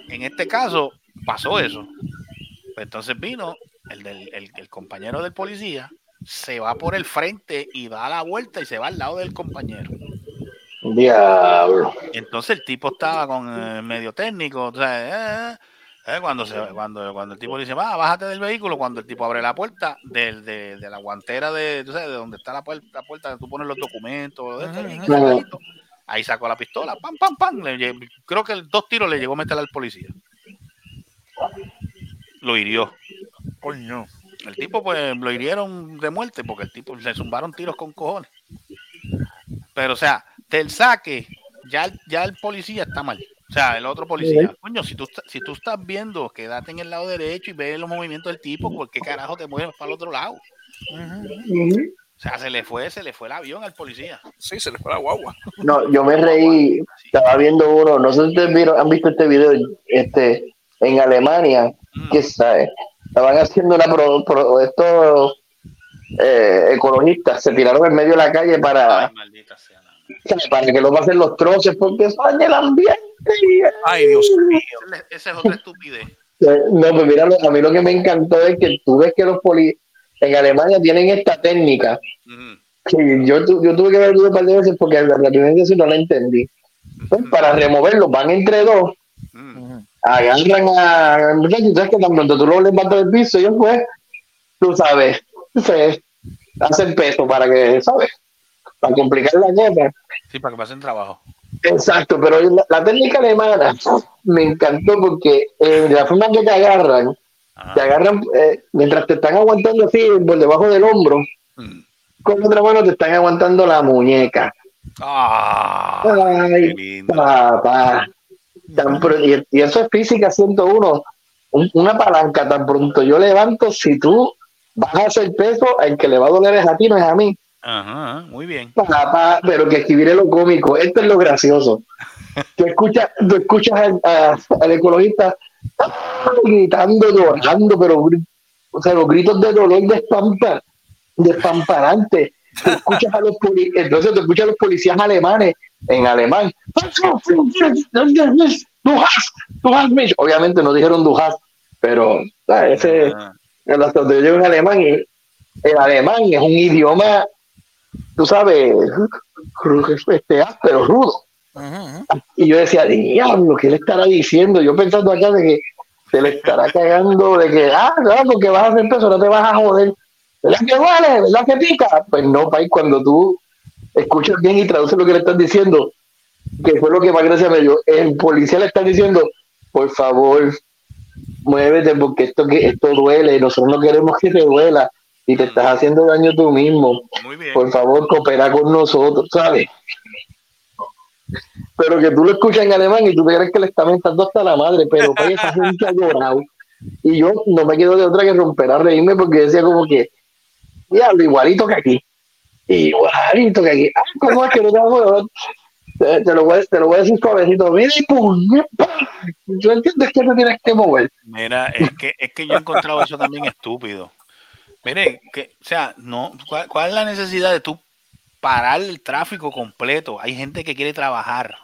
En este caso pasó eso. Pues entonces vino el, del, el, el compañero del policía, se va por el frente y da la vuelta y se va al lado del compañero. Diablo. Entonces el tipo estaba con eh, medio técnico, o sea, eh, eh, cuando, se, cuando, cuando el tipo dice, va, bájate del vehículo, cuando el tipo abre la puerta del, de, de la guantera de, tú sabes, de donde está la puerta, la puerta donde tú pones los documentos, de Ajá. ladito, ahí sacó la pistola, pam, pam, pam, le creo que dos tiros le llegó a meter al policía. Lo hirió. Coño. El tipo, pues, lo hirieron de muerte porque el tipo le zumbaron tiros con cojones. Pero, o sea, del saque, ya, el- ya el policía está mal. O sea, el otro policía. Coño, si tú, estás- si tú estás viendo, quédate en el lado derecho y ve los movimientos del tipo, ¿por qué carajo te mueves para el otro lado? O sea, se le fue, se le fue el avión al policía. Sí, se le fue la guagua. No, yo me reí, estaba viendo uno, no sé si ustedes vieron, han visto este video, este, en Alemania, Mm. que sabe, estaban haciendo una pro, pro- esto, eh, ecologistas se tiraron en medio de la calle para, para que no pasen los troces porque eso daña el ambiente. Ay, Dios mío. Esa es otra estupidez. Eh, No, pues mira, lo- a mí lo que me encantó es que tú ves que los poli en Alemania tienen esta técnica. que yo, tu- yo tuve que ver el video un par de veces porque la, la primera vez sí no la entendí. Pues, para removerlos, van entre dos, agarran a. Sabes que tan pronto tú lo levantas del piso, ellos pues, tú sabes, se hacen peso para que, ¿sabes? Para complicar la cosa. Sí, para que pasen trabajo. Exacto, pero la, la técnica alemana me encantó porque eh, la forma que te agarran, te agarran eh, mientras te están aguantando así por debajo del hombro, con otra mano te están aguantando la muñeca. Ah, Ay, papá. Tan pro- y, y eso es física 101. Un- una palanca tan pronto yo levanto, si tú bajas el peso, el que le va a doler es a ti, no es a mí. Ajá, muy bien. Papá, pero que aquí viene lo cómico. Esto es lo gracioso. Tú escuchas, tú escuchas al, a- al ecologista gritando, llorando, pero o sea, los gritos de dolor despampa, despamparante. Tú escuchas a los entonces tú escuchas a los policías alemanes en alemán. Obviamente no dijeron du hast, pero ah, ese el hasta donde yo llego en alemán y el alemán es un idioma tú sabes, este áspero, rudo. Y yo decía, diablo, ¿qué le estará diciendo? Yo pensando acá de que se le estará cagando, de que, ah, claro, porque vas a hacer peso, no te vas a joder. ¿Verdad que duele? ¿Verdad que pica? Pues no, país, cuando tú escuchas bien y traduces lo que le están diciendo, que fue lo que más gracia me dio, el policía le está diciendo, por favor, muévete porque esto que esto duele, nosotros no queremos que te duela y te estás haciendo daño tú mismo. Por favor, coopera con nosotros, ¿sabes? Pero que tú lo escuchas en alemán y tú te crees que le está mentando hasta la madre, pero pues, esa gente ha llorado. Y yo no me quedo de otra que romper a reírme porque decía como que, diablo, igualito que aquí. Igualito que aquí. Ah, ¿cómo es que no te hago? Te, te lo voy, a- te lo voy a decir suavecito. Mira, y pum, ¡pam! Tú entiendes que te tienes que mover. Mira, es que, es que yo he encontrado eso también estúpido. Mire, que, o sea, no, ¿cuál, cuál es la necesidad de tú parar el tráfico completo? Hay gente que quiere trabajar.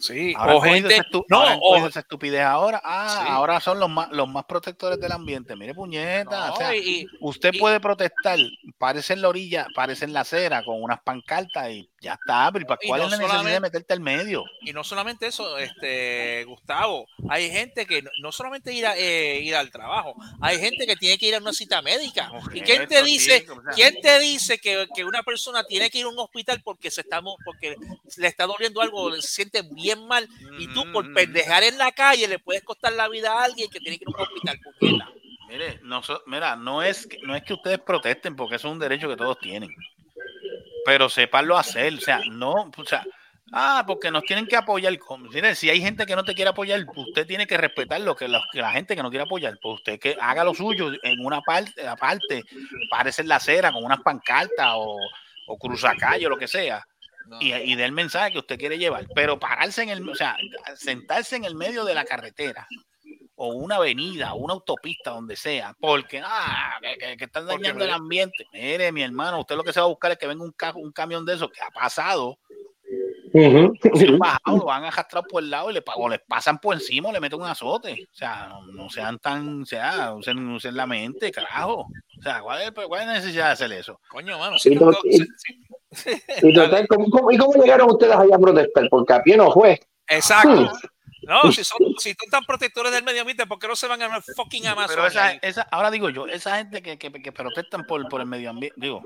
Sí, Ahora o gente. No, ahora o, esa estupidez ahora. Ah, Sí. ahora son los más, los más protectores del ambiente. Mire, puñeta. No, o sea, y- usted puede protestar, parece en la orilla, parece en la acera con unas pancartas y ya está. Pero ¿para ¿cuál no es la necesidad de meterte al medio? y no solamente eso, este Gustavo, hay gente que no, no solamente ir, a, eh, ir al trabajo, hay gente que tiene que ir a una cita médica. ¿Y quién te dice, chico, o sea. quién te dice que, que una persona tiene que ir a un hospital porque se está porque le está doliendo algo, se siente bien mal y tú por pendejar en la calle le puedes costar la vida a alguien que tiene que ir a un hospital. Mire, no, mira, no es, que- no es que ustedes protesten porque eso es un derecho que todos tienen. Pero sepanlo hacer, o sea, no, o sea, ah, porque nos tienen que apoyar. Como- Mire, si hay gente que no te quiere apoyar, usted tiene que respetar lo que, la, que la gente que no quiere apoyar. Pues usted que haga lo suyo en una parte, aparte, parece en la acera con unas pancartas o, o cruzacalle o lo que sea. Y, y dé el mensaje que usted quiere llevar. Pero pararse en el, o sea, sentarse en el medio de la carretera o una avenida, o una autopista, donde sea, porque ah, que, que- que están Porque dañando el ambiente. Mire, mi hermano, usted lo que se va a buscar es que venga un, ca- un camión de esos que ha pasado, se han bajado, lo han arrastrado por el lado y le, o les pasan por encima o le meten un azote. O sea, no, no sean tan, o sea, usen, usen la mente, carajo. O sea, ¿cuál es, cuál es la necesidad de hacer eso? Coño, mano, Y, to- y- y total, ¿cómo, cómo- y cómo llegaron ustedes allá a protestar? Porque a pie no fue. Exacto. No, si son, si son tan protectores del medio ambiente, ¿por qué no se van a una fucking Amazon? Pero esa, esa, ahora digo yo, esa gente que, que, que protestan por, por el medio ambiente, digo,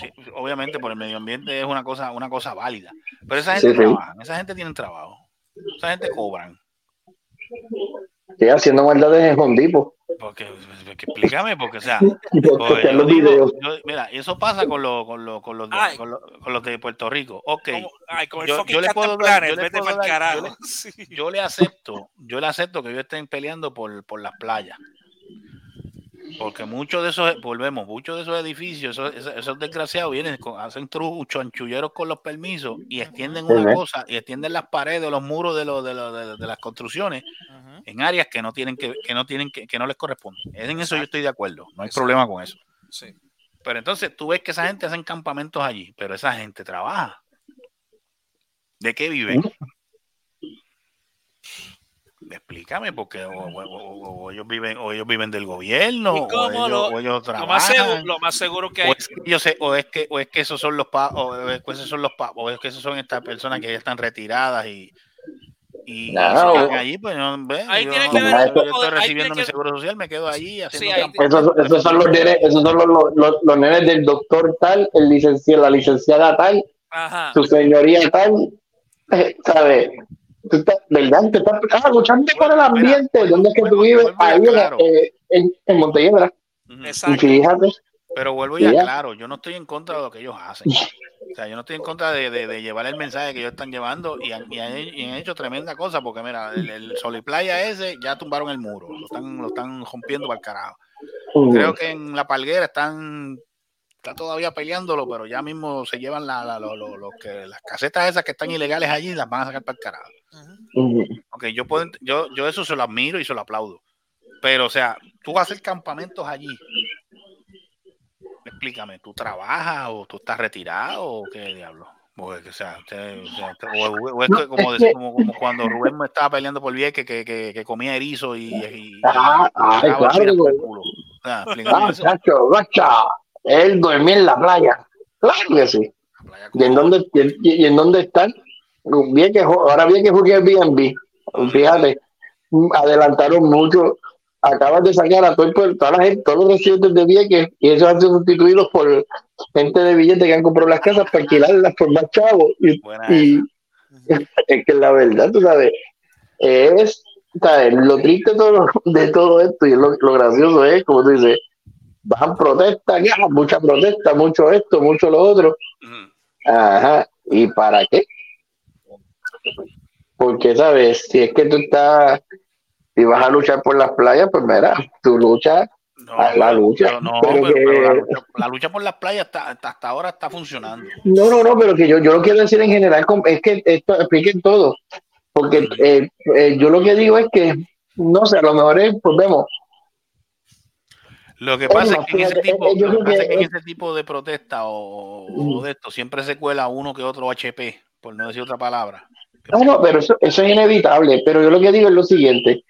sí, obviamente por el medio ambiente es una cosa, una cosa válida. Pero esa gente Sí, sí. trabaja, esa gente tiene trabajo, esa gente cobran. Sí, haciendo maldades en Hondipo. Porque, porque explícame, porque, o sea, Y por pues, yo los digo, videos. yo- mira, eso pasa con, los con, los con, los de, con, los, con los de Puerto Rico. Ok. Ay, con el Yo, yo le puedo dar, yo le vete puedo pa'l dar- carajo. yo le- yo le acepto, yo le acepto que ellos estén peleando por, por las playas. Porque muchos de esos, volvemos, muchos de esos edificios, esos, esos- esos desgraciados vienen, con, hacen tru- chanchulleros con los permisos y extienden una cosa, y extienden las paredes, los muros de, los, de, los- de, de las construcciones en áreas que no tienen que, que no tienen que, que no les corresponde. En eso yo estoy de acuerdo, no hay problema con eso. Sí. Pero entonces tú ves que esa gente hacen campamentos allí, pero esa gente trabaja. ¿De qué viven? Explícame, porque o, o- o- o ellos viven, o ellos viven del gobierno, ¿Y o ellos, lo- o ellos Lo más, seguro, trabajan. lo más seguro que O hay. es que, yo sé, o es que, o es que esos son los pa, o es que esos son los pa, o es que esos son estas personas que ya están retiradas y, y, No. allí, pues no, ve, Ahí yo, tiene que yo ver un estoy recibiendo mi que- seguro social, me quedo allí haciendo ahí- campaña. Esos, esos son los nenes, esos son los, los, los- los nenes del doctor tal, el licenciado, la licenciada tal, Ajá. su señoría tal, eh, ¿sabes? Tú estás, ¿verdad? Te estás ah, luchando por el ambiente, Mira, ¿dónde es que tú vives? Ahí en, eh, en, en Montelledra. Y Exacto. fíjate, Pero vuelvo y Ya. aclaro, yo no estoy en contra de lo que ellos hacen. O sea, yo no estoy en contra de, de- llevar el mensaje que ellos están llevando y han, y y hecho tremenda cosa porque mira, el, el Sol y Playa ese ya tumbaron el muro, lo están, lo están rompiendo para el carajo. Creo que en la palguera están está todavía peleándolo, pero ya mismo se llevan la, la- que, las casetas esas que están ilegales allí las van a sacar para el carajo. mm, Ok, yo puedo, ent- yo, yo eso se lo admiro y se lo aplaudo. Pero, o sea, tú vas a hacer campamentos allí. Explícame, ¿tú trabajas o tú estás retirado o qué diablo? Porque, o sea, usted- o, sea, o- o es que como, decir- que- como, como cuando Rubén me estaba peleando por Vieques que, que, que comía erizo y, y, Ah, ah, claro, culo. Sea, Ah, chacho. Él dormía en la playa. Claro que sí. ¿Y en dónde, y, y en dónde están? Bien que, ahora bien que jugué Airbnb. Fíjate, mm, adelantaron mucho. Acabas de sacar a todo el toda la gente, todos los residentes de Vieques, y esos han sido sustituidos por gente de billetes que han comprado las casas para alquilarlas por más chavos. Y, es que la verdad, tú sabes, es ¿sabes? lo triste de todo, de todo esto y lo, lo gracioso es, como tú dices, van protestas, ya, mucha protesta, mucho esto, mucho lo otro. Ajá, ¿y para qué? Porque, ¿sabes? Si es que tú estás, si vas a luchar por las playas, pues mira, tu lucha, No, a la lucha. pero no, pero pero, que- pero la, lucha, la lucha por las playas está- hasta, hasta ahora está funcionando. no, no, no, pero que yo, yo lo quiero decir en general, es que esto expliquen todo. Porque eh, eh, yo lo que digo es que, no sé, a lo mejor es, pues vemos, Lo que pasa es que en ese fíjate, tipo, eh, que es que en ese tipo de protesta o, Mm. o de esto siempre se cuela uno que otro HP, por no decir otra palabra. No, no, pero eso, eso es inevitable. Pero yo lo que digo es lo siguiente.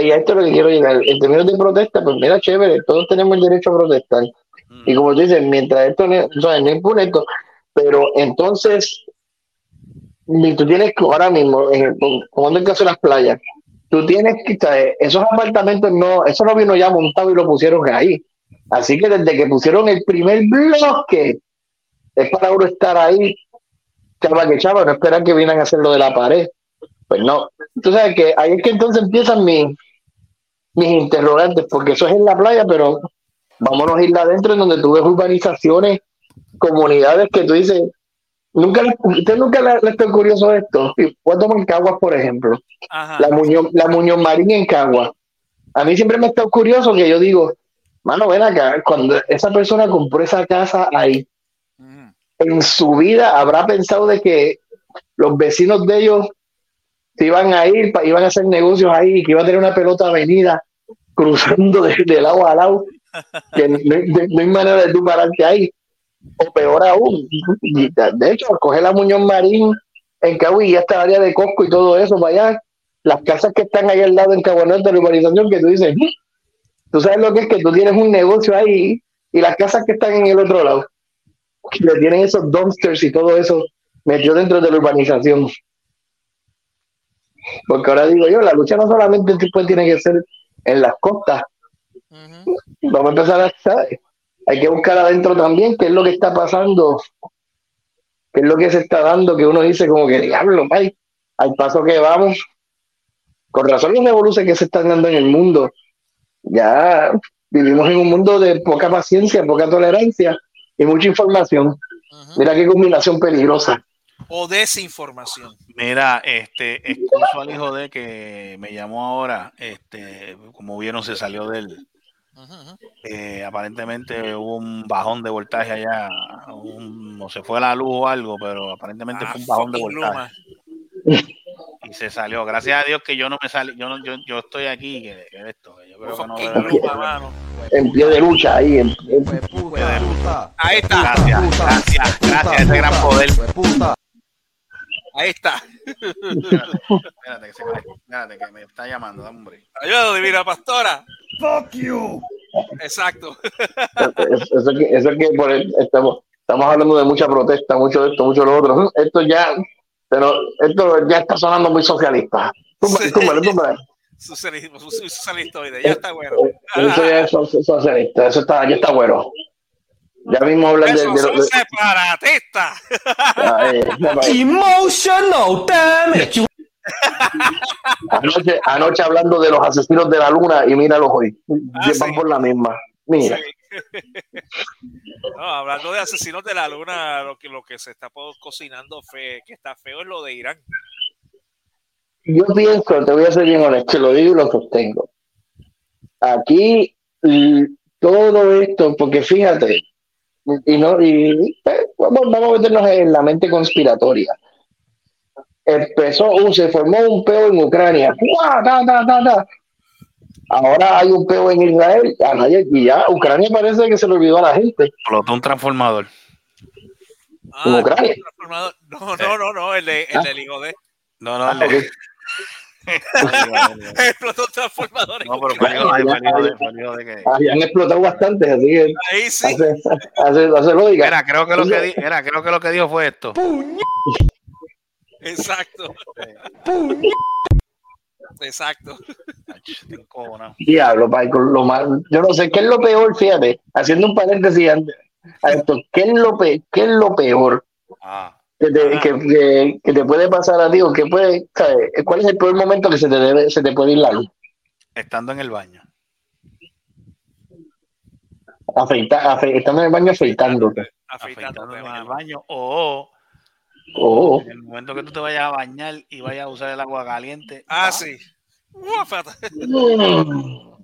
Y a esto es lo que quiero llegar. En términos de protesta, pues mira, chévere, todos tenemos el derecho a protestar. Mm. Y como tú dices, mientras esto no, o sea, no impune esto, pero entonces, tú tienes que, ahora mismo, en- como en el caso de las playas, tú tienes que, ¿sabes? esos apartamentos no, eso no vino ya montado y lo pusieron ahí. Así que desde que pusieron el primer bloque, es para uno estar ahí, chava que chava, no esperan que vinieran a hacer lo de la pared. Pues no. Tú sabes que ahí es que entonces empiezan mis, mis interrogantes, porque eso es en la playa, pero vámonos a ir adentro en donde tú ves urbanizaciones, comunidades que tú dices, nunca, usted nunca le, le está curioso de esto. Y Voy a tomar Caguas, por ejemplo, Ajá. la Muñoz, la Muñoz Marín en Caguas. A mí siempre me está curioso que yo digo, mano, ven acá, cuando esa persona compró esa casa ahí, en su vida habrá pensado de que los vecinos de ellos se iban a ir, iban a hacer negocios ahí, que iba a tener una pelota avenida cruzando de, lado a lado, que no, hay manera de tú pararte ahí. O peor aún, de hecho, coge la Muñoz Marín en Cabo y esta área de Cosco y todo eso para allá, las casas que están ahí al lado en Cabo de la urbanización, que tú dices, "Mm". tú sabes lo que es que tú tienes un negocio ahí y las casas que están en el otro lado que tienen esos dumpsters y todo eso metió dentro de la urbanización. Porque ahora digo yo, la lucha no solamente después tiene que ser en las costas. Vamos a empezar a ¿sabes? Hay que buscar adentro también qué es lo que está pasando, qué es lo que se está dando, que uno dice como que diablo, ay, al paso que vamos. Con razón los revoluciones que se están dando en el mundo. Ya vivimos en un mundo de poca paciencia, poca tolerancia y mucha información. Mira qué combinación peligrosa. O desinformación. Mira, este, excuso al hijo de que me llamó ahora, este, como vieron, se salió del, eh, aparentemente hubo un bajón de voltaje allá, un- no se fue la luz o algo, pero aparentemente Ah, fue un bajón de voltaje Luma. y se salió. Gracias a Dios que yo no me salí, yo no, yo, yo estoy aquí, que, que esto, que yo creo que no Luma. En pie de lucha ahí. En, en- Pues, puta. Ahí está. Gracias, gracias, gracias, ese gran poder. Ahí está. Espérate que, se conecta. Espérate que me está llamando, dame un break. Ayuda, divina pastora. Fuck you. Exacto. Eso, eso que, eso que por el- estamos, estamos hablando de mucha protesta, mucho de esto, mucho de lo otro. Esto ya, pero esto ya está sonando muy socialista. Túmbale, Sí. túmbale. Socialismo, socialistoide, ya está bueno. Eso ya es so- socialista, eso está, ya está bueno. Ya mismo hablan de, Eso de, de- separatistas. ah, eh, Emotional damage. anoche, anoche hablando de los asesinos de la luna y míralos hoy. Ah, Van sí. por la misma. Mira, No, hablando de asesinos de la luna, lo que, lo que se está cocinando fe, que está feo es lo de Irán. yo pienso, te voy a ser bien honesto, lo digo y lo sostengo. Aquí todo esto, porque fíjate, y no, y eh, vamos, vamos a meternos en la mente conspiratoria. Empezó, uh, se formó un peo en Ucrania. ¡Guau! Ta, ta, ta, ta. Ahora hay un peo en Israel. a nadie- y ya Ucrania parece que se le olvidó a la gente. Explotó un transformador. ¿En Ah, Ucrania? transformador. No, no, no, no, el, de, el del hijo de. No, no, Ah, el de- Explotó transformadores. no, pero hijo de- que- Ahí han explotado bastante, así que Ahí sí. hace, hace, hace lógica. Mira, creo que lo que, di- mira, creo que lo que dijo fue esto. Exacto. Exacto. Estoy encojonado. Diablo, Michael, lo más, yo no sé qué es lo peor, fíjate, haciendo un paréntesis antes, a esto, ¿qué es lo, pe- qué es lo peor Ah, que te, que, que- que te puede pasar a ti o que puede, sabes? ¿Cuál es el peor momento que se te debe, se te puede ir la luz? estando en el baño. Afeita, afe- estando en el baño afeitándote. Afeitándote, en el baño. O Oh, en el momento que tú te vayas a bañar y vayas a usar el agua caliente. Ah, va. sí. Guáfata.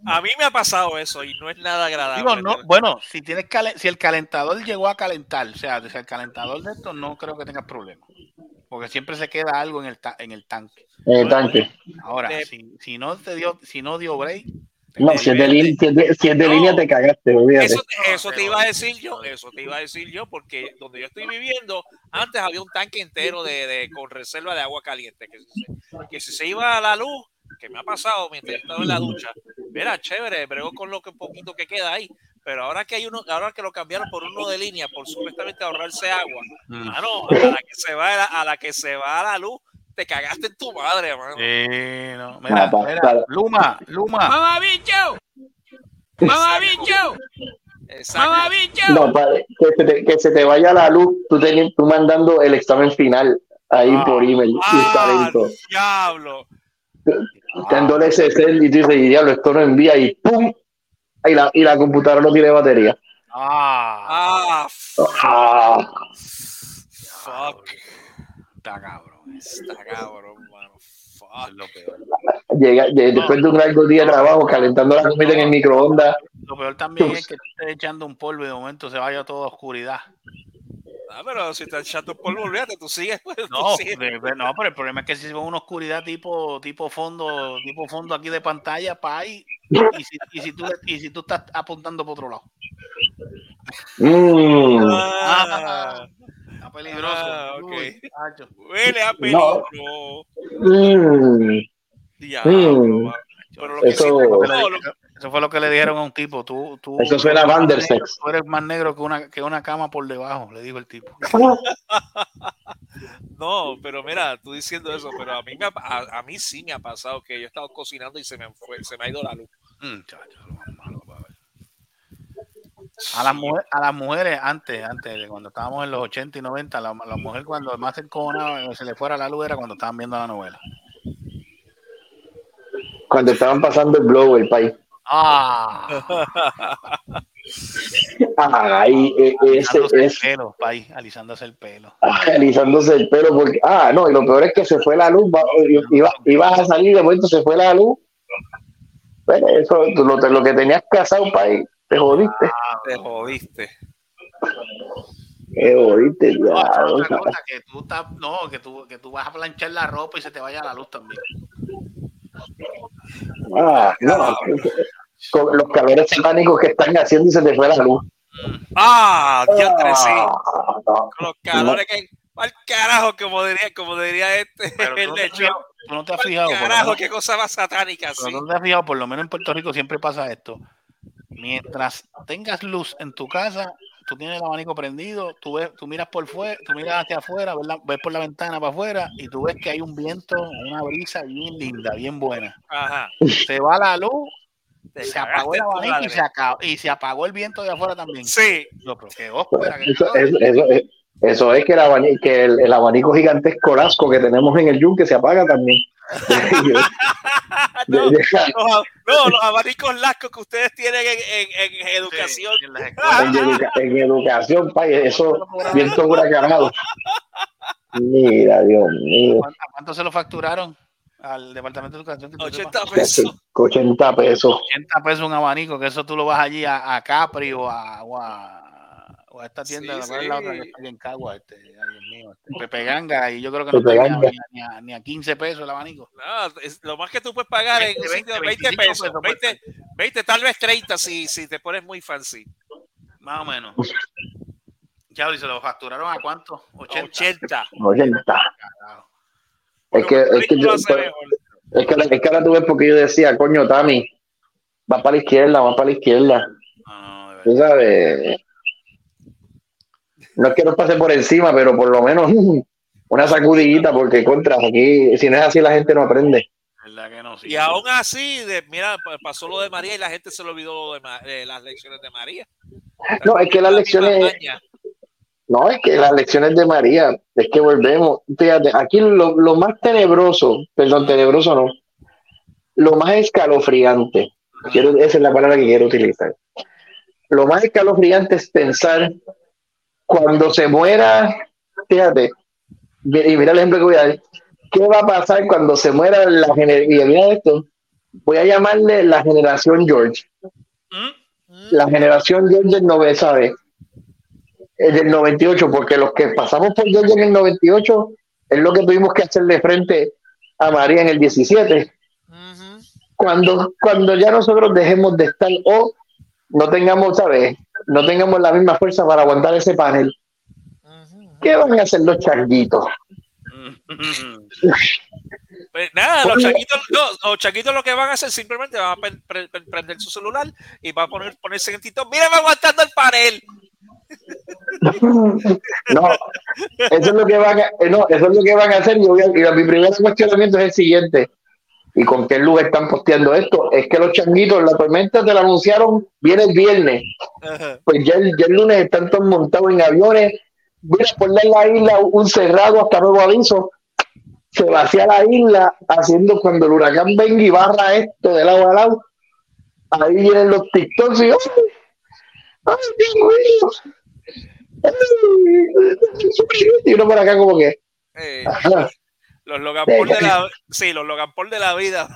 A mí me ha pasado eso y no es nada agradable. Digo, no, bueno, si tienes calen- si el calentador llegó a calentar, o sea, si el calentador de esto no creo que tengas problema. Porque siempre se queda algo en el, ta- en el tanque. en el tanque. Ahora, De- si, si no te dio, si no dio break, No, si es de, línea, si es de, si es de No. línea te cagaste, olvídate. Eso, te- eso te iba a decir yo, eso te iba a decir yo, porque donde yo estoy viviendo, antes había un tanque entero de, de- con reserva de agua caliente, que, si se- que si se iba a la luz, que me ha pasado mientras yo estaba en la ducha, mira, chévere, brego con lo que poquito que queda ahí, pero ahora que hay uno, ahora que lo cambiaron por uno de línea, por supuestamente ahorrarse agua, Mm. mano, a la que se va a la, a la que se va la luz, te cagaste en tu madre, mano. Sí, no. Mira, pa- mira, pa- Luma, Luma. ¡Mamabicho! ¡Mamabicho! Exacto. ¡Mamabicho! No, padre, que se, te, que se te vaya la luz, tú, teni- tú mandando el examen final ahí Ah. por email Ah, diablo. Dándole ese cel y tú dices, y diablo, esto no envía y ¡pum! Y la, y la computadora no tiene batería. Ah, Ah, Ah, fuck. está cabrón. Está cabrón, mano. Fuck. es lo peor. llega, de- después de un largo día de trabajo, calentando la comida en el microondas. Lo peor también es que tú estés echando un polvo y de momento se vaya toda oscuridad. Ah, pero si te echando polvo, olvídate, tú sigues. pues, tú No, sigues. de- de- no, pero el problema es que si se ve una oscuridad tipo, tipo fondo, tipo fondo aquí de pantalla, pa ahí, y si, y si tú y si tú estás apuntando por otro lado. Mm, Ah, Está peligroso. Ah, ok. Uy, tacho. huele a No. peligro. mm, Diablo, Mm. mano. Pero lo que Eso- sí te- no, lo- Eso fue lo que le dijeron a un tipo. Tú, tú, Eso suena a tú eres más Vandersex. negro- Tú eres más negro que una, que una cama por debajo, le dijo el tipo. no, pero mira, tú diciendo eso, pero a mí, me ha, a, a mí sí me ha pasado que yo he estado cocinando y se me, fue, se me ha ido la luz. Mm, chacho, lo malo. A las, mujeres, a las mujeres antes, antes, de cuando estábamos en los 80 y 90, la, la mujer cuando más se encojonaba, se le fuera la luz era cuando estaban viendo la novela. cuando estaban pasando el blow, el país. Ah, Ay, e- ese alisándose el es pelo, país, alisándose el pelo. alisándose el pelo porque ah no y lo peor es que se fue la luz iba, ibas a salir de momento se fue la luz Bueno, eso lo, lo que tenías casado país te jodiste Te jodiste. te jodiste No, o sea, que tú estás, no, que tú, que tú vas a planchar la ropa y se te vaya la luz también. ah, no, con los calores satánicos que están haciendo y se te fue la luz Ah, diantre, sí. Ah, no. Con los calores que. Al carajo, como diría, como diría este. Pero el no te has lechón. fijado, tú no te has fijado, Carajo, qué cosa más satánica, pero sí. no te has fijado, por lo menos en Puerto Rico siempre pasa esto. Mientras tengas luz en tu casa, tú tienes el abanico prendido, tú ves, tú miras por fuera, tú miras hacia afuera, ves, la- ves por la ventana para afuera y tú ves que hay un viento, una brisa bien linda, bien buena. Ajá. Se va la luz, Te se apagó tu abanico y se, acabó, y se apagó el viento de afuera también. Sí. Yo, pero qué ópera, qué Eso, eso, eso, es- eso es que, el abanico, que el, el abanico gigantesco lasco que tenemos en el yunque se apaga también. No, los, a- no, los abanicos lascos que ustedes tienen en, en- en educación. Sí, en educa- educación, pa, eso, viento huracanado. Mira, Dios mío. ¿Cuánto, cuánto se lo facturaron al Departamento de Educación? Que tú 80 sepas? pesos. 80 pesos. 80 pesos un abanico, que eso tú lo vas allí a, a Capri o a, o a, o a esta tienda, Sí, ¿cuál es la otra que sí. está en Cagua? Este, ay, Dios mío, este, Pepe Ganga, y yo creo que no Pepe está ni a, ni, a, ni a 15 pesos el abanico. No, es- lo más que tú puedes pagar en 20, un sitio 20, 20 pesos. 25 20, 20, tal vez 30 si, si te pones muy fancy. Más o menos. Ya, y se lo facturaron a cuánto? 80. 80. 80. Carajo. Es que, es que, yo- es que, es que ahora tú ves porque yo decía, coño, Tami, va para la izquierda, va para la izquierda. No, no, de Tú sabes. No es que nos pase por encima, pero por lo menos una sacudidita, porque contra aquí, si no es así, la gente no aprende. verdad que no, sí. Y aún así, de, mira, pa- pasó lo de María y la gente se le olvidó lo de, eh, las lecciones de María. No, es que las lecciones, maña. No, es que las lecciones de María, es que volvemos. Fíjate, aquí lo, lo más tenebroso, perdón, tenebroso no, lo más escalofriante, quiero, esa es la palabra que quiero utilizar. Lo más escalofriante es pensar cuando se muera, fíjate, y mira el ejemplo que voy a dar, ¿qué va a pasar cuando se muera la generación? Y mira esto, voy a llamarle la generación George. La generación George no ve, ¿sabe? El del 98, porque los que pasamos por George en el 98 es lo que tuvimos que hacerle frente a María en el 17. Ujú. Cuando, cuando ya nosotros dejemos de estar o no tengamos, ¿sabes? No tengamos la misma fuerza para aguantar ese panel. ¿Qué van a hacer los changuitos? Pues nada, los chaquitos, no, los chaquitos lo que van a hacer simplemente van a pre- pre- pre- prender su celular y van a poner, ponerse en TikTok. Mira, va aguantando el panel. No, eso es lo que van a, eh, no, eso es lo que van a hacer. Y, voy a- y mi primer cuestionamiento es el siguiente. ¿Y con qué lugar están posteando esto? Es que los changuitos, la tormenta te la anunciaron, viene el viernes. Ajá. Pues ya el, ya el lunes están todos montados en aviones. Voy a poner la isla un cerrado hasta nuevo aviso. Se vacía la isla haciendo cuando el huracán venga y barra esto de lado a lado. Ahí vienen los TikToks y ¡ay! ¡Ay, Dios mío! Y uno por acá como que Eh, los Logan Paul de la, sí, los Logan Paul de la vida.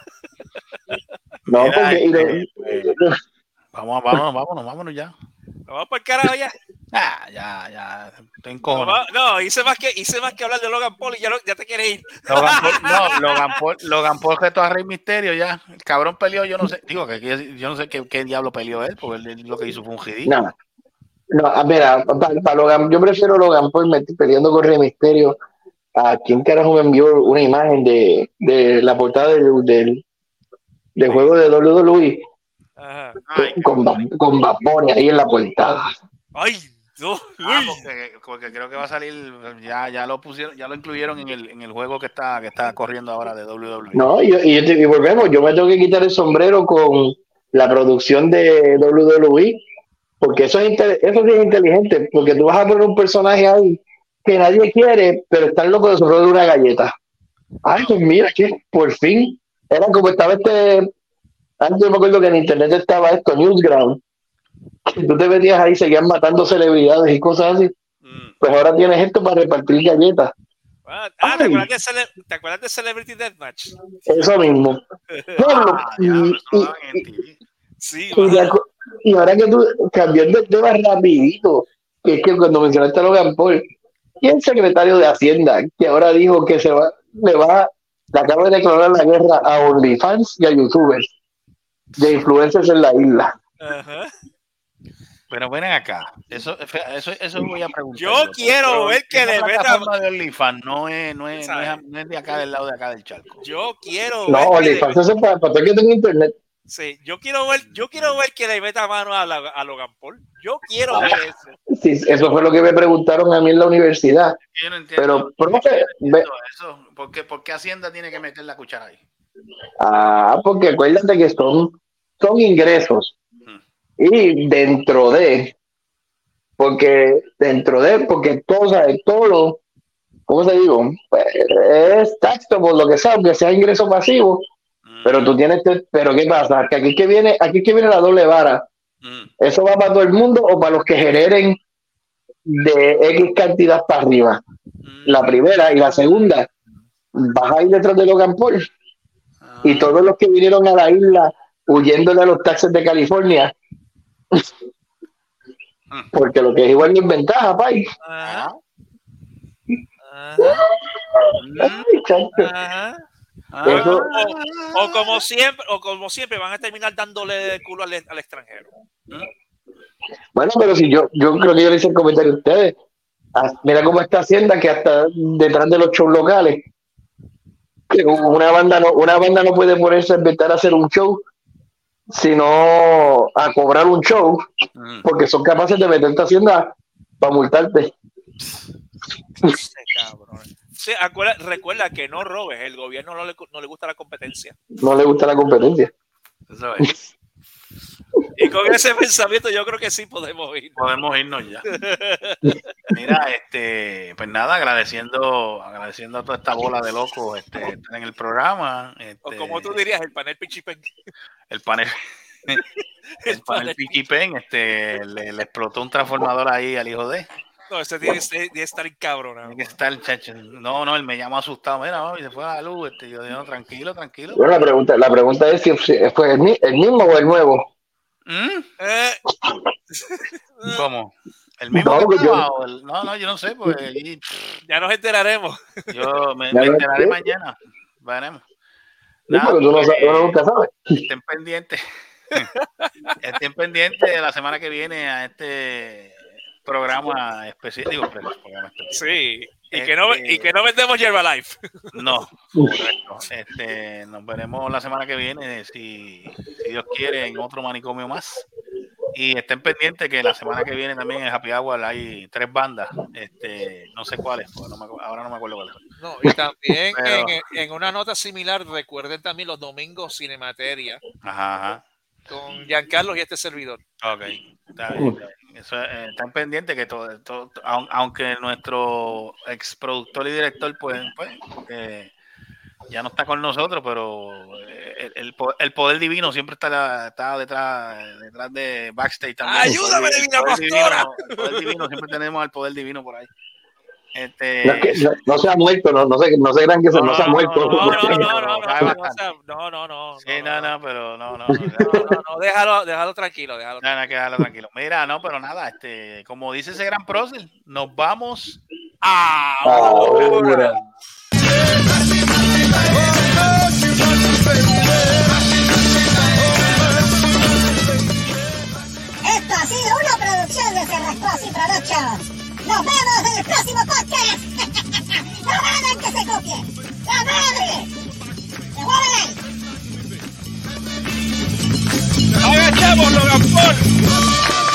no, Mira, porque y lo- este, Vamos, vámonos, vámonos, ya. Nos vamos por el carajo ya. Ah, ya, ya. Estoy No, encojonado. no, hice más que hice más que hablar de Logan Paul y ya, lo- ya te quieres ir. Logan Paul, no, Logan Paul, Logan Paul retó a Rey Misterio ya. El cabrón peleó, yo no sé, digo que que- yo no sé qué, qué diablo peleó él, porque él lo que hizo fue un ridículo. No, no, a ver, a- pa- pa Logan, yo prefiero Logan Paul peleando con Rey Misterio. ¿A quién carajo me envió una imagen de, de la portada del, del, del juego de WWE Ajá. Ay, con, con ahí en la portada? Ay, no. ah, porque, porque creo que va a salir, ya, ya lo pusieron, ya lo incluyeron en el, en el juego que está, que está corriendo ahora de WWE. No, y, y, y volvemos, yo me tengo que quitar el sombrero con la producción de WWE, porque eso es, eso sí es inteligente, porque tú vas a poner un personaje ahí que nadie quiere, pero están locos de sobrar de una galleta. Ay, pues mira, que por fin, era como estaba este, antes yo me acuerdo que en internet estaba esto, Newsground, que tú te metías ahí, seguían matando celebridades y cosas así, Mm. pues ahora tienes esto para repartir galletas, Ah, ah, ¿te, acuerdas de ¿te acuerdas de Celebrity Deathmatch? eso mismo. Ah, y- eso y- en TV. Sí, Y, de acu- y ahora que tú cambiando el tema rapidito, que es que cuando mencionaste a Logan Paul, y el secretario de Hacienda, que ahora dijo que se va, le va, le acaba de declarar la guerra a OnlyFans y a YouTubers de influencers en la isla. Ajá. Pero ven acá, eso, eso, eso voy a preguntar. Yo quiero ver que le meta. de OnlyFans no es, no, es, no, es, no es de acá del lado de acá del charco. Yo quiero No, ver. que le- OnlyFans eso es para, para todo que tenga internet. Sí, yo quiero ver, yo quiero ver que le meta mano a, la, a Logan Paul. Yo quiero ver eso. Sí, eso fue lo que me preguntaron a mí en la universidad. Yo no entiendo, Pero, profe, eso. ¿Por qué, por qué Hacienda tiene que meter la cuchara ahí? ah, porque acuérdate que son, son ingresos. Y dentro de, porque dentro de, porque todo, ¿sabes? todo lo, ¿cómo te digo? Pues, es por lo que sea, aunque sea ingreso pasivo, pero tú tienes que, pero ¿qué pasa? Que aquí que viene, aquí que viene la doble vara. ¿Eso va para todo el mundo o para los que generen de X cantidad para arriba? La primera y la segunda, vas a ir detrás de Logan Paul. Y todos los que vinieron a la isla huyendo de los taxes de California. Porque lo que es igual no es ventaja, pay. Ajá. Ajá. Ay, Eso- O, o como siempre, o como siempre van a terminar dándole el culo al, al extranjero. Bueno, pero si yo, yo creo que yo le hice el comentario a ustedes. Ah, Mira cómo está Hacienda que hasta detrás de los shows locales. Una banda no, una banda no puede ponerse a inventar a hacer un show, sino a cobrar un show, porque son capaces de meterte a Hacienda para multarte. Ese cabrón. Sí, recuerda que no robes, el gobierno no le, no le gusta la competencia. No le gusta la competencia. Eso es. Y con ese pensamiento yo creo que sí podemos ir. Podemos irnos ya. Mira, este, pues nada, agradeciendo, agradeciendo a toda esta bola de locos este, estar en el programa. O este, como tú dirías, el panel Pichipen. el panel, el panel Piqui Pen, este, le, le explotó un transformador ahí al hijo de. No, ese tiene que tiene que estar encabronado. Tiene que estar, chacho. No, no, él me llamó asustado. Mira, mami, se fue la luz. Este, yo digo, no, tranquilo, tranquilo. Bueno, la pregunta, la pregunta es si fue el, mi- el mismo o el nuevo. ¿Mm? Eh, ¿Cómo? ¿El mismo No, que yo- o el- no, no, yo no sé, pff, ya nos enteraremos. yo me, enteraré mañana. Veremos. Nada, tú no pues, sabes, nunca sabe. estén pendientes. estén pendientes de la semana que viene a este programa pero, programa. Sí. Y que no, Este- y que no vendemos Herbalife. No, correcto. Este, nos veremos la semana que viene, si, si Dios quiere, en otro manicomio más. Y estén pendientes que la semana que viene también en Happy Hour hay tres bandas, este, no sé cuáles, porque no me ahora no me acuerdo cuáles. No, y también Pero- en, en una nota similar, recuerden también los domingos Cinemateria Ajá, ajá. Con Giancarlo y este servidor. Ok, está bien. Eso, eh, están pendientes que todo, todo- aun- aunque nuestro ex productor y director, pues, pues eh, ya no está con nosotros, pero eh, el, el po- el poder divino siempre está, está detrás, detrás de backstage también. ¡Ayúdame, divina poder pastora! divino- el poder divino, siempre tenemos al poder divino por ahí. Este, No, que no, no se ha muerto, no, no, se, no se crean que se, no, se ha muerto. No, no, no, no, no, no, no, no, no, Sí, no, no, pero no, no. no, no, no, déjalo, déjalo tranquilo, déjalo. No, no, dejarlo tranquilo. Mira, no, pero nada, este, como dice ese gran prócer, nos vamos ahora. Esto ha sido una producción de Cerrascos y Productions. Nos vemos en el próximo podcast. ¡La madre en que se copie! ¡La madre! ¡Devuélvele! ¡Agachamos, Logan Paul!